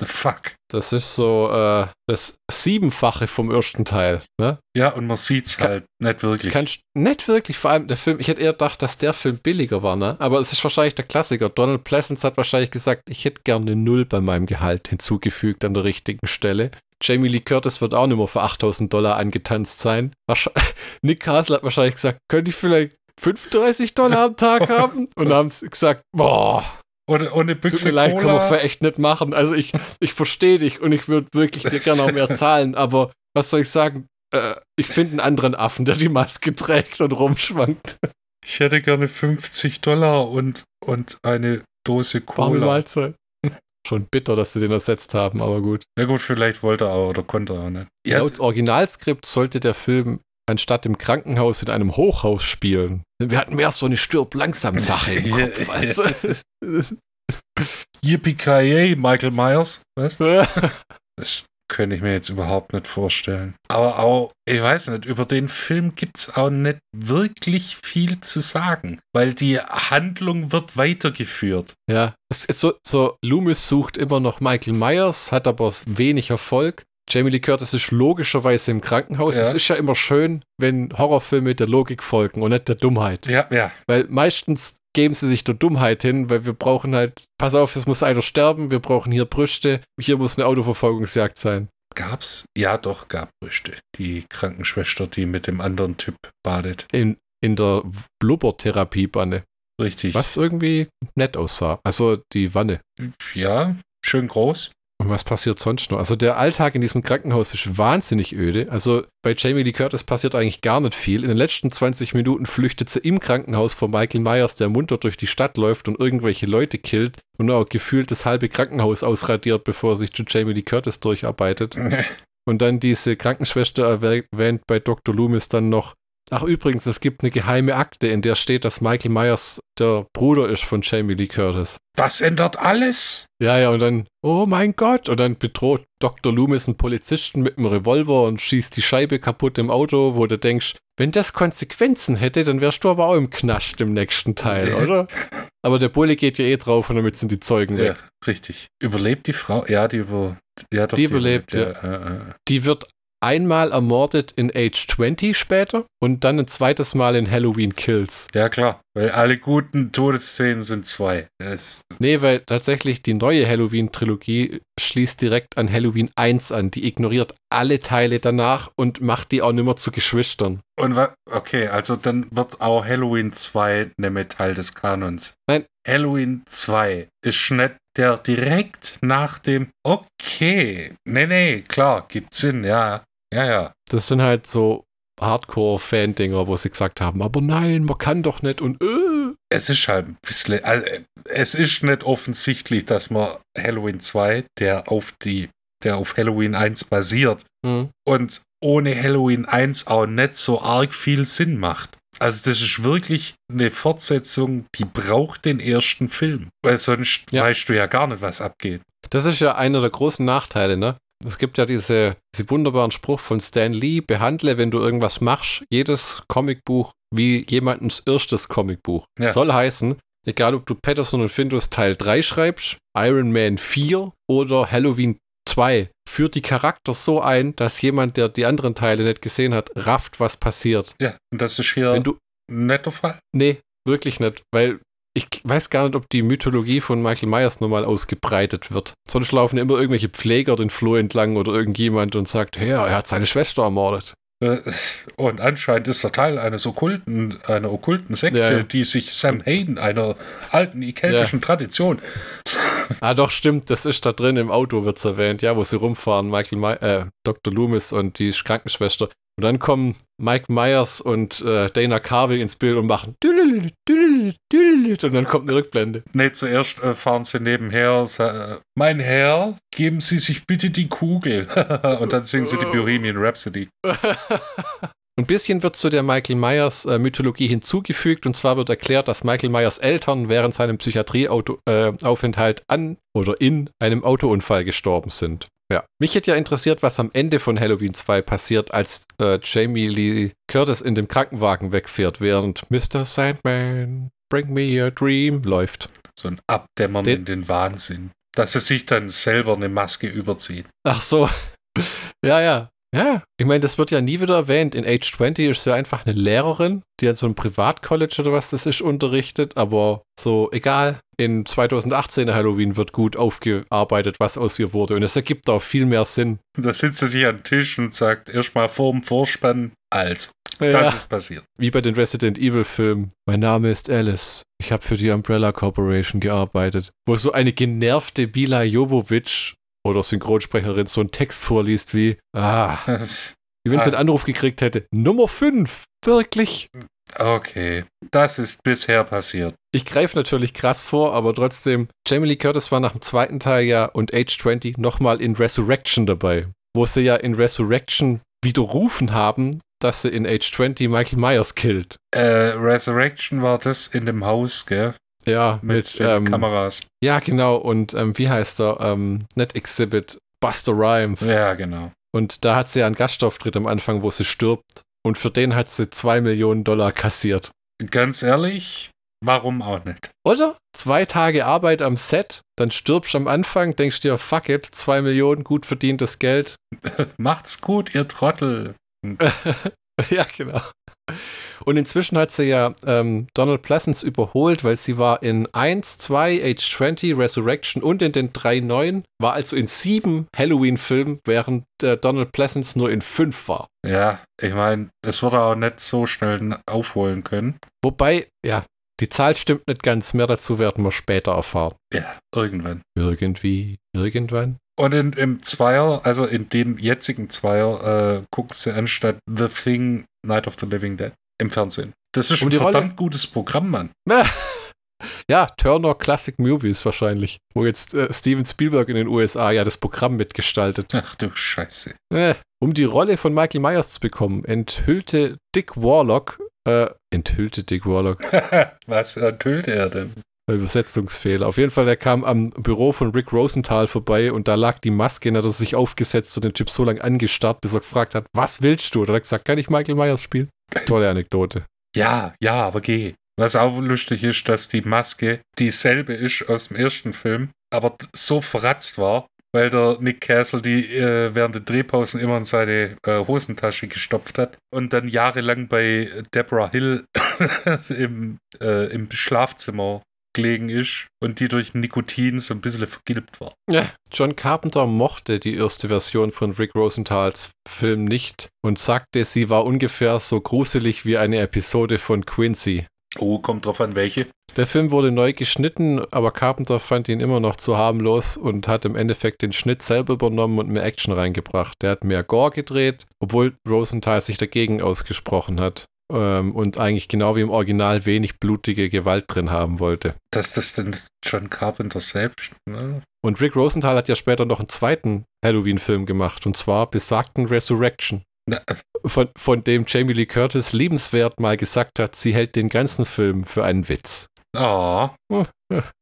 The fuck? Das ist so äh, das Siebenfache vom ersten Teil. Ne? Ja, und man sieht's Kann, halt nicht wirklich. Kannst, nicht wirklich, vor allem der Film. Ich hätte eher gedacht, dass der Film billiger war, ne? Aber es ist wahrscheinlich der Klassiker. Donald Pleasance hat wahrscheinlich gesagt, ich hätte gerne eine Null bei meinem Gehalt hinzugefügt an der richtigen Stelle. Jamie Lee Curtis wird auch nicht mehr für 8000 Dollar angetanzt sein. Nick Castle hat wahrscheinlich gesagt, könnte ich vielleicht 35 Dollar am Tag haben? Und haben gesagt, boah, oder ohne Büchse Tut mir leid, Cola. kann man echt nicht machen. Also ich, ich verstehe dich und ich würde wirklich dir gerne noch mehr zahlen, aber was soll ich sagen? Äh, ich finde einen anderen Affen, der die Maske trägt und rumschwankt. Ich hätte gerne 50 Dollar und, und eine Dose Cola. Warme Mahlzeit. Schon bitter, dass sie den ersetzt haben, aber gut. Ja gut, vielleicht wollte er auch oder konnte er auch nicht. Laut Originalskript sollte der Film anstatt im Krankenhaus in einem Hochhaus spielen. Wir hatten mehr so eine Stirb-langsam-Sache im Kopf. Also. Yippie Michael Myers. Was? das könnte ich mir jetzt überhaupt nicht vorstellen. Aber auch, ich weiß nicht, über den Film gibt es auch nicht wirklich viel zu sagen, weil die Handlung wird weitergeführt. Ja, es ist so, so Loomis sucht immer noch Michael Myers, hat aber wenig Erfolg. Jamie Lee Curtis ist logischerweise im Krankenhaus. Ja. Es ist ja immer schön, wenn Horrorfilme der Logik folgen und nicht der Dummheit. Ja, ja. Weil meistens geben sie sich der Dummheit hin, weil wir brauchen halt, pass auf, es muss einer sterben, wir brauchen hier Brüste, hier muss eine Autoverfolgungsjagd sein. Gab's? Ja, doch, gab Brüste. Die Krankenschwester, die mit dem anderen Typ badet. In, in der Blubbertherapiebanne, Richtig. was irgendwie nett aussah. Also die Wanne. Ja, schön groß. Und was passiert sonst noch? Also der Alltag in diesem Krankenhaus ist wahnsinnig öde. Also bei Jamie Lee Curtis passiert eigentlich gar nicht viel. In den letzten 20 Minuten flüchtet sie im Krankenhaus vor Michael Myers, der munter durch die Stadt läuft und irgendwelche Leute killt und auch gefühlt das halbe Krankenhaus ausradiert, bevor er sich zu Jamie Lee Curtis durcharbeitet. Und dann diese Krankenschwester erwähnt bei Dr. Loomis dann noch, ach übrigens, es gibt eine geheime Akte, in der steht, dass Michael Myers der Bruder ist von Jamie Lee Curtis. Das ändert alles. Ja, ja, und dann, oh mein Gott, und dann bedroht Dr. Loomis einen Polizisten mit einem Revolver und schießt die Scheibe kaputt im Auto, wo du denkst, wenn das Konsequenzen hätte, dann wärst du aber auch im Knast im nächsten Teil, Nee. oder? Aber der Bulle geht ja eh drauf und damit sind die Zeugen Ja, weg. richtig. Überlebt die Frau? Ja, die über. Ja, doch, Die überlebt, ja. Äh. Die wird einmal ermordet in Age 20 später und dann ein zweites Mal in Halloween Kills. ja, klar. Weil alle guten Todesszenen sind zwei. Das, Nee, weil tatsächlich die neue Halloween-Trilogie schließt direkt an Halloween 1 an. Die ignoriert alle Teile danach und macht die auch nimmer zu Geschwistern. Und okay, also dann wird auch Halloween 2 nicht Teil des Kanons. Nein. Halloween 2 ist nicht der direkt nach dem Okay. Nee, nee, klar, gibt Sinn, ja. Ja, ja. Das sind halt so Hardcore-Fan-Dinger, wo sie gesagt haben, aber nein, man kann doch nicht und äh. Es ist halt ein bisschen, also, es ist nicht offensichtlich, dass man Halloween 2, der auf die, der auf Halloween 1 basiert Hm. und ohne Halloween 1 auch nicht so arg viel Sinn macht. Also das ist wirklich eine Fortsetzung, die braucht den ersten Film. Weil sonst Ja. weißt du ja gar nicht, was abgeht. Das ist ja einer der großen Nachteile, ne? Es gibt ja diese, diese wunderbaren Spruch von Stan Lee, behandle, wenn du irgendwas machst, jedes Comicbuch wie jemandens erstes Comicbuch. Ja. Soll heißen, egal ob du Patterson und Findus Teil 3 schreibst, Iron Man 4 oder Halloween 2, führt die Charakter so ein, dass jemand, der die anderen Teile nicht gesehen hat, rafft, was passiert. Ja, und das ist hier Wenn du, ein netter Fall. nee, wirklich nicht, weil ich weiß gar nicht, ob die Mythologie von Michael Myers nochmal ausgebreitet wird. Sonst laufen immer irgendwelche Pfleger den Floh entlang oder irgendjemand und sagt, hey, er hat seine Schwester ermordet. Äh, Und anscheinend ist er Teil eines okkulten, einer okkulten Sekte, Ja, ja. die sich Sam Hayden, einer alten keltischen Tradition. Ah, doch, stimmt, das ist da drin im Auto, wird's erwähnt, ja, wo sie rumfahren, Michael My äh, Dr. Loomis und die Krankenschwester. Und dann kommen Mike Myers und äh, Dana Carvey ins Bild und machen und dann kommt eine Rückblende. Nee, zuerst äh, fahren sie nebenher, äh, mein Herr, geben Sie sich bitte die Kugel. und dann singen sie die Bohemian Rhapsody. Ein bisschen wird zu der Michael Myers äh, Mythologie hinzugefügt und zwar wird erklärt, dass Michael Myers Eltern während seinem Psychiatrieaufenthalt an oder in einem Autounfall gestorben sind. Ja. Mich hätte ja interessiert, was am Ende von Halloween 2 passiert, als äh, Jamie Lee Curtis in dem Krankenwagen wegfährt, während Mr. Sandman, Bring Me a Dream läuft. So ein Abdämmern Den- in den Wahnsinn. Dass sie sich dann selber eine Maske überzieht. Ach so. ja, ja. Ja, ich meine, das wird ja nie wieder erwähnt. In Age 20 ist sie einfach eine Lehrerin, die an so einem Privatcollege oder was das ist unterrichtet, aber so egal. In 2018 Halloween wird gut aufgearbeitet, was aus ihr wurde und es ergibt auch viel mehr Sinn. Und da sitzt sie sich an den Tisch und sagt erstmal vorm Vorspann, das Ja, ist passiert. wie bei den Resident Evil Filmen. Mein Name ist Alice. Ich habe für die Umbrella Corporation gearbeitet. Wo so eine genervte Bila Oder Synchronsprecherin so einen Text vorliest wie, ah, Wie wenn sie Ah. einen Anruf gekriegt hätte. Nummer 5. Wirklich. Okay, das ist bisher passiert. Ich greife natürlich krass vor, aber trotzdem, Jamie Lee Curtis war nach dem zweiten Teil ja und Age 20 nochmal in Resurrection dabei. Wo sie ja in Resurrection widerrufen haben, dass sie in Age 20 Michael Myers killt. Äh, Resurrection war das in dem Haus, gell? Ja, Mit, mit, ähm, Kameras. Ja, genau. Und ähm, wie heißt er? Ähm, nicht Exhibit, Buster Rhymes. Ja, genau. Und da hat sie ja einen Gastauftritt am Anfang, wo sie stirbt. Und für den hat sie zwei Millionen Dollar kassiert. Ganz ehrlich, Warum auch nicht? Oder? Zwei Tage Arbeit am Set, dann stirbst du am Anfang, denkst dir, fuck it, zwei Millionen gut verdientes Geld. Macht's gut, ihr Trottel. ja, genau. Und inzwischen hat sie ja ähm, Donald Pleasance überholt, weil sie war in 1, 2, Age 20, Resurrection und in den drei neuen, war also in sieben Halloween-Filmen, während äh, Donald Pleasance nur in fünf war. Ja, ich meine, es würde auch nicht so schnell aufholen können. Wobei, ja, die Zahl stimmt nicht ganz. Mehr dazu werden wir später erfahren. Ja, irgendwann. Irgendwie, irgendwann. Und in, im Zweier, also in dem jetzigen Zweier, äh, guckst du anstatt The Thing Night of the Living Dead im Fernsehen. Das ist Um ein die Rolle- verdammt gutes Programm, Mann. Ja, Turner Classic Movies wahrscheinlich, wo jetzt äh, Steven Spielberg in den USA ja das Programm mitgestaltet. Ach du Scheiße. Äh, um die Rolle von Michael Myers zu bekommen, enthüllte Dick Warlock, äh, enthüllte Dick Warlock, Was enthüllt er denn? Übersetzungsfehler. Auf jeden Fall, er kam am Büro von Rick Rosenthal vorbei und da lag die Maske und hat er sich aufgesetzt und den Typ so lange angestarrt, bis er gefragt hat, was willst du? Und er hat gesagt, kann ich Michael Myers spielen? Tolle Anekdote. Ja, ja, aber geh. Was auch lustig ist, dass die Maske dieselbe ist aus dem ersten Film, aber so verratzt war, weil der Nick Castle die äh, während der Drehpausen immer in seine äh, Hosentasche gestopft hat und dann jahrelang bei Deborah Hill im, äh, im Schlafzimmer gelegen ist und die durch Nikotin so ein bisschen vergilbt war. Ja, John Carpenter mochte die erste Version von Rick Rosenthals Film nicht und sagte, sie war ungefähr so gruselig wie eine Episode von Quincy. Oh, kommt drauf an, welche. Der Film wurde neu geschnitten, aber Carpenter fand ihn immer noch zu harmlos und hat im Endeffekt den Schnitt selber übernommen und mehr Action reingebracht. Der hat mehr Gore gedreht, obwohl Rosenthal sich dagegen ausgesprochen hat ähm, und eigentlich genau wie im Original wenig blutige Gewalt drin haben wollte. Dass das denn John Carpenter selbst, ne? Und Rick Rosenthal hat ja später noch einen zweiten Halloween-Film gemacht, und zwar besagten Resurrection. Na, Von, von dem Jamie Lee Curtis liebenswert mal gesagt hat, sie hält den ganzen Film für einen Witz. Oh, Oh,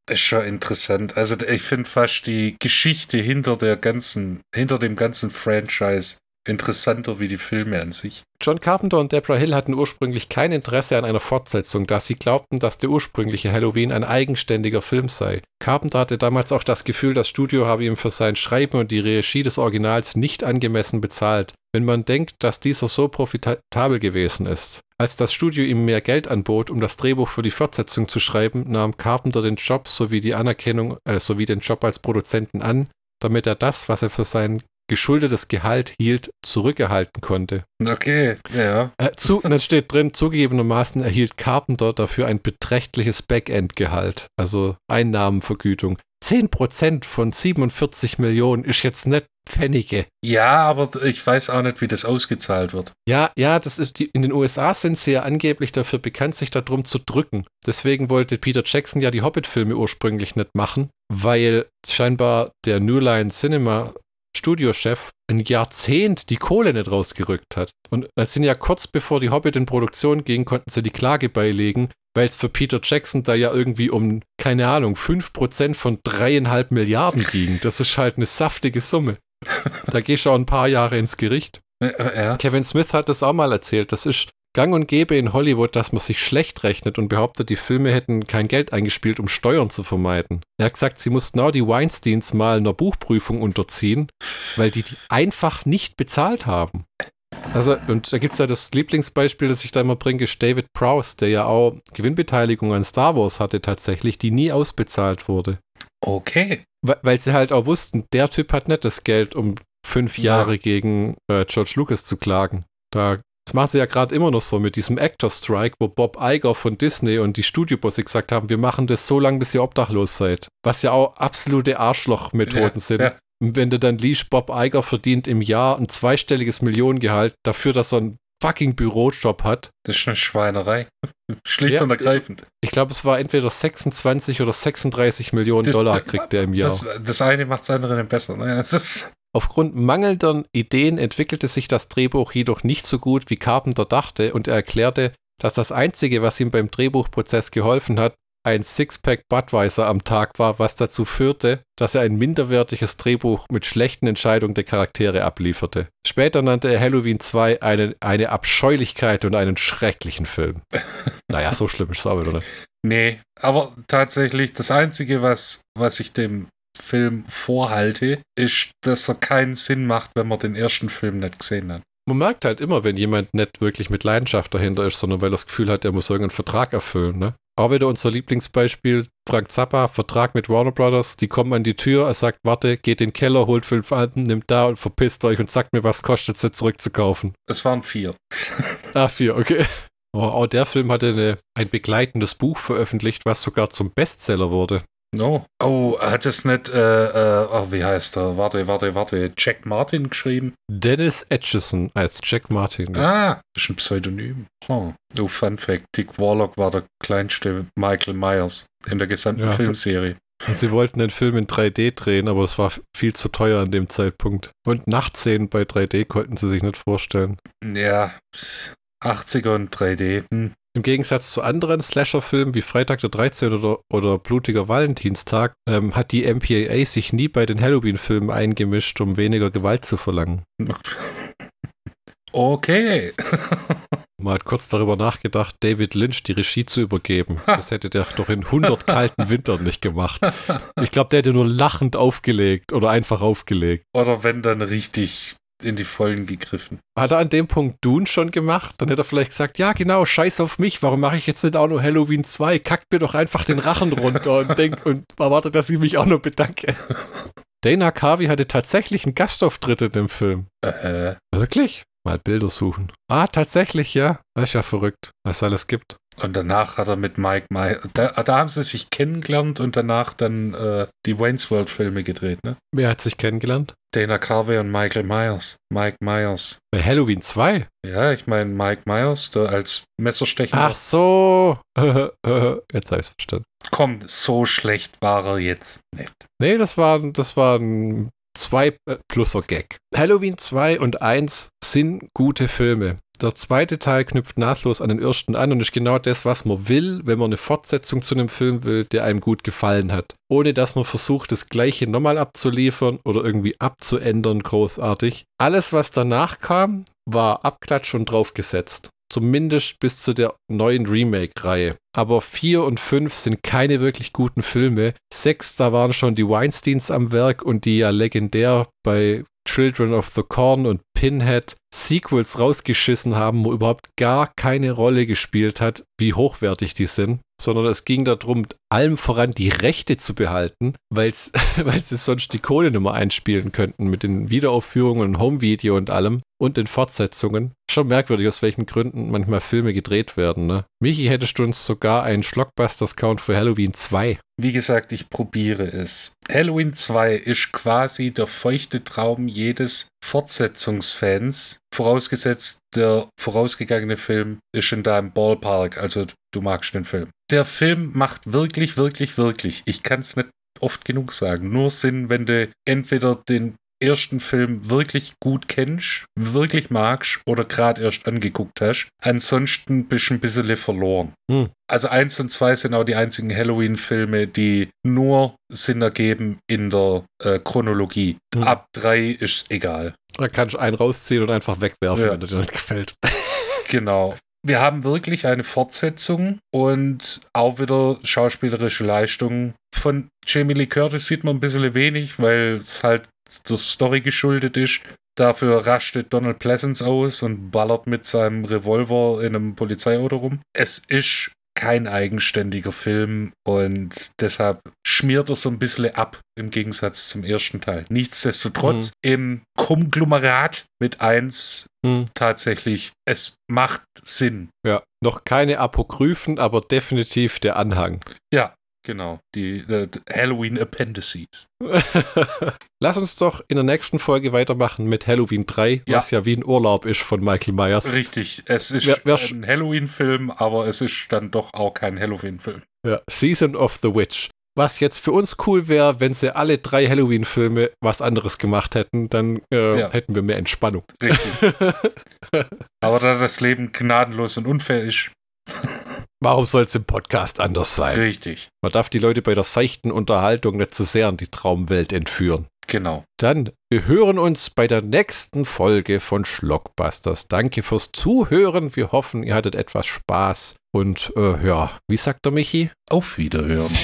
ist schon interessant. Also ich finde fast die Geschichte hinter der ganzen, hinter dem ganzen Franchise interessanter wie die Filme an sich. John Carpenter und Deborah Hill hatten ursprünglich kein Interesse an einer Fortsetzung, da sie glaubten, dass der ursprüngliche Halloween ein eigenständiger Film sei. Carpenter hatte damals auch das Gefühl, das Studio habe ihm für sein Schreiben und die Regie des Originals nicht angemessen bezahlt. Wenn man denkt, dass dieser so profitabel gewesen ist. Als das Studio ihm mehr Geld anbot, um das Drehbuch für die Fortsetzung zu schreiben, nahm Carpenter den Job sowie die Anerkennung äh, sowie den Job als Produzenten an, damit er das, was er für sein geschuldetes Gehalt hielt, zurückerhalten konnte. Okay, ja. Äh, zu, und dann steht drin, zugegebenermaßen erhielt Carpenter dafür ein beträchtliches Backend-Gehalt, also Einnahmenvergütung. 10% von 47 Millionen ist jetzt nicht Pfennige. Ja, aber ich weiß auch nicht, wie das ausgezahlt wird. Ja, ja, das ist die, in den USA sind sie ja angeblich dafür bekannt, sich darum zu drücken. Deswegen wollte Peter Jackson ja die Hobbit-Filme ursprünglich nicht machen, weil scheinbar der New Line Cinema Studiochef ein Jahrzehnt die Kohle nicht rausgerückt hat. Und es sind ja kurz bevor die Hobbit in Produktion ging, konnten sie die Klage beilegen, weil es für Peter Jackson da ja irgendwie um, keine Ahnung, 5% von dreieinhalb Milliarden ging. Das ist halt eine saftige Summe. Da gehst du auch ein paar Jahre ins Gericht. Ja. Kevin Smith hat das auch mal erzählt. Das ist gang und gäbe in Hollywood, dass man sich schlecht rechnet und behauptet, die Filme hätten kein Geld eingespielt, um Steuern zu vermeiden. Er hat gesagt, sie mussten auch die Weinsteins mal einer Buchprüfung unterziehen, weil die die einfach nicht bezahlt haben. Also, und da gibt es ja das Lieblingsbeispiel, das ich da immer bringe, ist David Prowse, der ja auch Gewinnbeteiligung an Star Wars hatte tatsächlich, die nie ausbezahlt wurde. Okay. Weil, weil sie halt auch wussten, der Typ hat nicht das Geld, um fünf Ja. Jahre gegen äh, George Lucas zu klagen. Da, das machen sie ja gerade immer noch so mit diesem Actor Strike, wo Bob Iger von Disney und die Studiobosse gesagt haben, wir machen das so lange, bis ihr obdachlos seid. Was ja auch absolute Arschloch-Methoden Ja, sind. ja. Und wenn du dann liest, Bob Iger verdient im Jahr ein zweistelliges Millionengehalt dafür, dass er einen fucking Bürojob hat. Das ist eine Schweinerei. Schlicht Ja, und ergreifend. Ich glaube, es war entweder 26 oder 36 Millionen Das- Dollar kriegt er im Jahr. Das, das eine macht das andere nicht besser. Ne? Aufgrund mangelnder Ideen entwickelte sich das Drehbuch jedoch nicht so gut, wie Carpenter dachte, und er erklärte, dass das Einzige, was ihm beim Drehbuchprozess geholfen hat, ein Sixpack Budweiser am Tag war, was dazu führte, dass er ein minderwertiges Drehbuch mit schlechten Entscheidungen der Charaktere ablieferte. Später nannte er Halloween 2 eine, eine Abscheulichkeit und einen schrecklichen Film. naja, so schlimm ist es auch wieder nicht. Nee, aber tatsächlich das Einzige, was, was ich dem Film vorhalte, ist, dass er keinen Sinn macht, wenn man den ersten Film nicht gesehen hat. Man merkt halt immer, wenn jemand nicht wirklich mit Leidenschaft dahinter ist, sondern weil er das Gefühl hat, er muss irgendeinen Vertrag erfüllen. Ne? Auch wieder unser Lieblingsbeispiel, Frank Zappa, Vertrag mit Warner Brothers, die kommen an die Tür, er sagt, warte, geht in den Keller, holt fünf Alben, nimmt da und verpisst euch und sagt mir, was kostet es, zurückzukaufen. Es waren vier. ah, vier, okay. Oh, auch der Film hatte eine, ein begleitendes Buch veröffentlicht, was sogar zum Bestseller wurde. No. Oh, hat es nicht, äh, äh, oh, wie heißt er? Warte, warte, warte. Jack Martin geschrieben? Dennis Etchison als Jack Martin. Ja. Ah, ist ein Pseudonym. Oh. oh, Fun Fact: Dick Warlock war der kleinste Michael Myers in der gesamten ja. Filmserie. Sie wollten den Film in 3D drehen, aber es war viel zu teuer an dem Zeitpunkt. Und Nachtszenen bei 3D konnten sie sich nicht vorstellen. Ja, 80er und 3D. Hm. Im Gegensatz zu anderen Slasher-Filmen wie Freitag der 13. oder, oder Blutiger Valentinstag ähm, hat die MPAA sich nie bei den Halloween-Filmen eingemischt, um weniger Gewalt zu verlangen. Okay. Man hat kurz darüber nachgedacht, David Lynch die Regie zu übergeben. Das hätte der doch in 100 kalten Wintern nicht gemacht. Ich glaube, der hätte nur lachend aufgelegt oder einfach aufgelegt. Oder wenn dann richtig in die Vollen gegriffen. Hat er an dem Punkt Dune schon gemacht? Dann hätte er vielleicht gesagt, ja genau, scheiß auf mich, warum mache ich jetzt nicht auch nur Halloween 2? Kackt mir doch einfach den Rachen runter und denkt und erwartet, dass ich mich auch noch bedanke. Dana Carvey hatte tatsächlich einen Gastauftritt in dem Film. Äh. Wirklich? Mal Bilder suchen. Ah, tatsächlich, ja. Das ist ja verrückt, was es alles gibt. Und danach hat er mit Mike Myers, da, da, haben sie sich kennengelernt und danach dann äh, die Wayne's World Filme gedreht, ne? Wer hat sich kennengelernt? Dana Carvey und Michael Myers. Mike Myers. Bei Halloween 2? Ja, ich meine Mike Myers, der als Messerstecher. Ach so. jetzt habe ich es verstanden. Komm, so schlecht war er jetzt nicht. Nee, das war, das war ein 2 äh, pluser Gag. Halloween 2 und 1 sind gute Filme. Der zweite Teil knüpft nahtlos an den ersten an und ist genau das, was man will, wenn man eine Fortsetzung zu einem Film will, der einem gut gefallen hat. Ohne dass man versucht, das gleiche nochmal abzuliefern oder irgendwie abzuändern, großartig. Alles, was danach kam, war Abklatsch und draufgesetzt. Zumindest bis zu der neuen Remake-Reihe. Aber 4 und 5 sind keine wirklich guten Filme. 6, da waren schon die Weinsteins am Werk und die ja legendär bei Children of the Corn und Pinhead Sequels rausgeschissen haben, wo überhaupt gar keine Rolle gespielt hat, wie hochwertig die sind, sondern es ging darum, allem voran die Rechte zu behalten, weil sie sonst die Kohle nicht mehr einspielen könnten mit den Wiederaufführungen Homevideo und allem und den Fortsetzungen. Schon merkwürdig, aus welchen Gründen manchmal Filme gedreht werden. Ne? Michi, hättest du uns sogar einen Schlockbusters-Count für Halloween 2? Wie gesagt, ich probiere es. Halloween 2 ist quasi der feuchte Traum jedes Fortsetzungsfans, vorausgesetzt der vorausgegangene Film ist in deinem Ballpark, also du magst den Film. Der Film macht wirklich, wirklich, wirklich, ich kann es nicht oft genug sagen, nur Sinn, wenn du entweder den ersten Film wirklich gut kennst, wirklich magst oder gerade erst angeguckt hast. Ansonsten bist du ein bisschen verloren. Hm. Also eins und zwei sind auch die einzigen Halloween-Filme, die nur Sinn ergeben in der äh, Chronologie. Hm. Ab drei ist egal. Da kannst du einen rausziehen und einfach wegwerfen, ja. wenn dir nicht gefällt. genau. Wir haben wirklich eine Fortsetzung und auch wieder schauspielerische Leistungen. Von Jamie Lee Curtis sieht man ein bisschen wenig, weil es halt der Story geschuldet ist. Dafür rastet Donald Pleasance aus und ballert mit seinem Revolver in einem Polizeiauto rum. Es ist kein eigenständiger Film und deshalb schmiert er so ein bisschen ab im Gegensatz zum ersten Teil. Nichtsdestotrotz mhm. im Konglomerat mit 1 mhm. tatsächlich, es macht Sinn. Ja, noch keine Apokryphen, aber definitiv der Anhang. Ja, Genau, die, die Halloween Appendices. Lass uns doch in der nächsten Folge weitermachen mit Halloween 3, ja. was ja wie ein Urlaub ist von Michael Myers. Richtig, es ist wer, wer ein Halloween-Film, aber es ist dann doch auch kein Halloween-Film. Ja, Season of the Witch. Was jetzt für uns cool wäre, wenn sie alle drei Halloween-Filme was anderes gemacht hätten, dann äh, ja. hätten wir mehr Entspannung. Richtig. aber da das Leben gnadenlos und unfair ist, Warum soll es im Podcast anders sein? Richtig. Man darf die Leute bei der seichten Unterhaltung nicht zu sehr in die Traumwelt entführen. Genau. Dann, wir hören uns bei der nächsten Folge von Schlockbusters. Danke fürs Zuhören. Wir hoffen, ihr hattet etwas Spaß. Und äh, ja, wie sagt der Michi? Auf Wiederhören.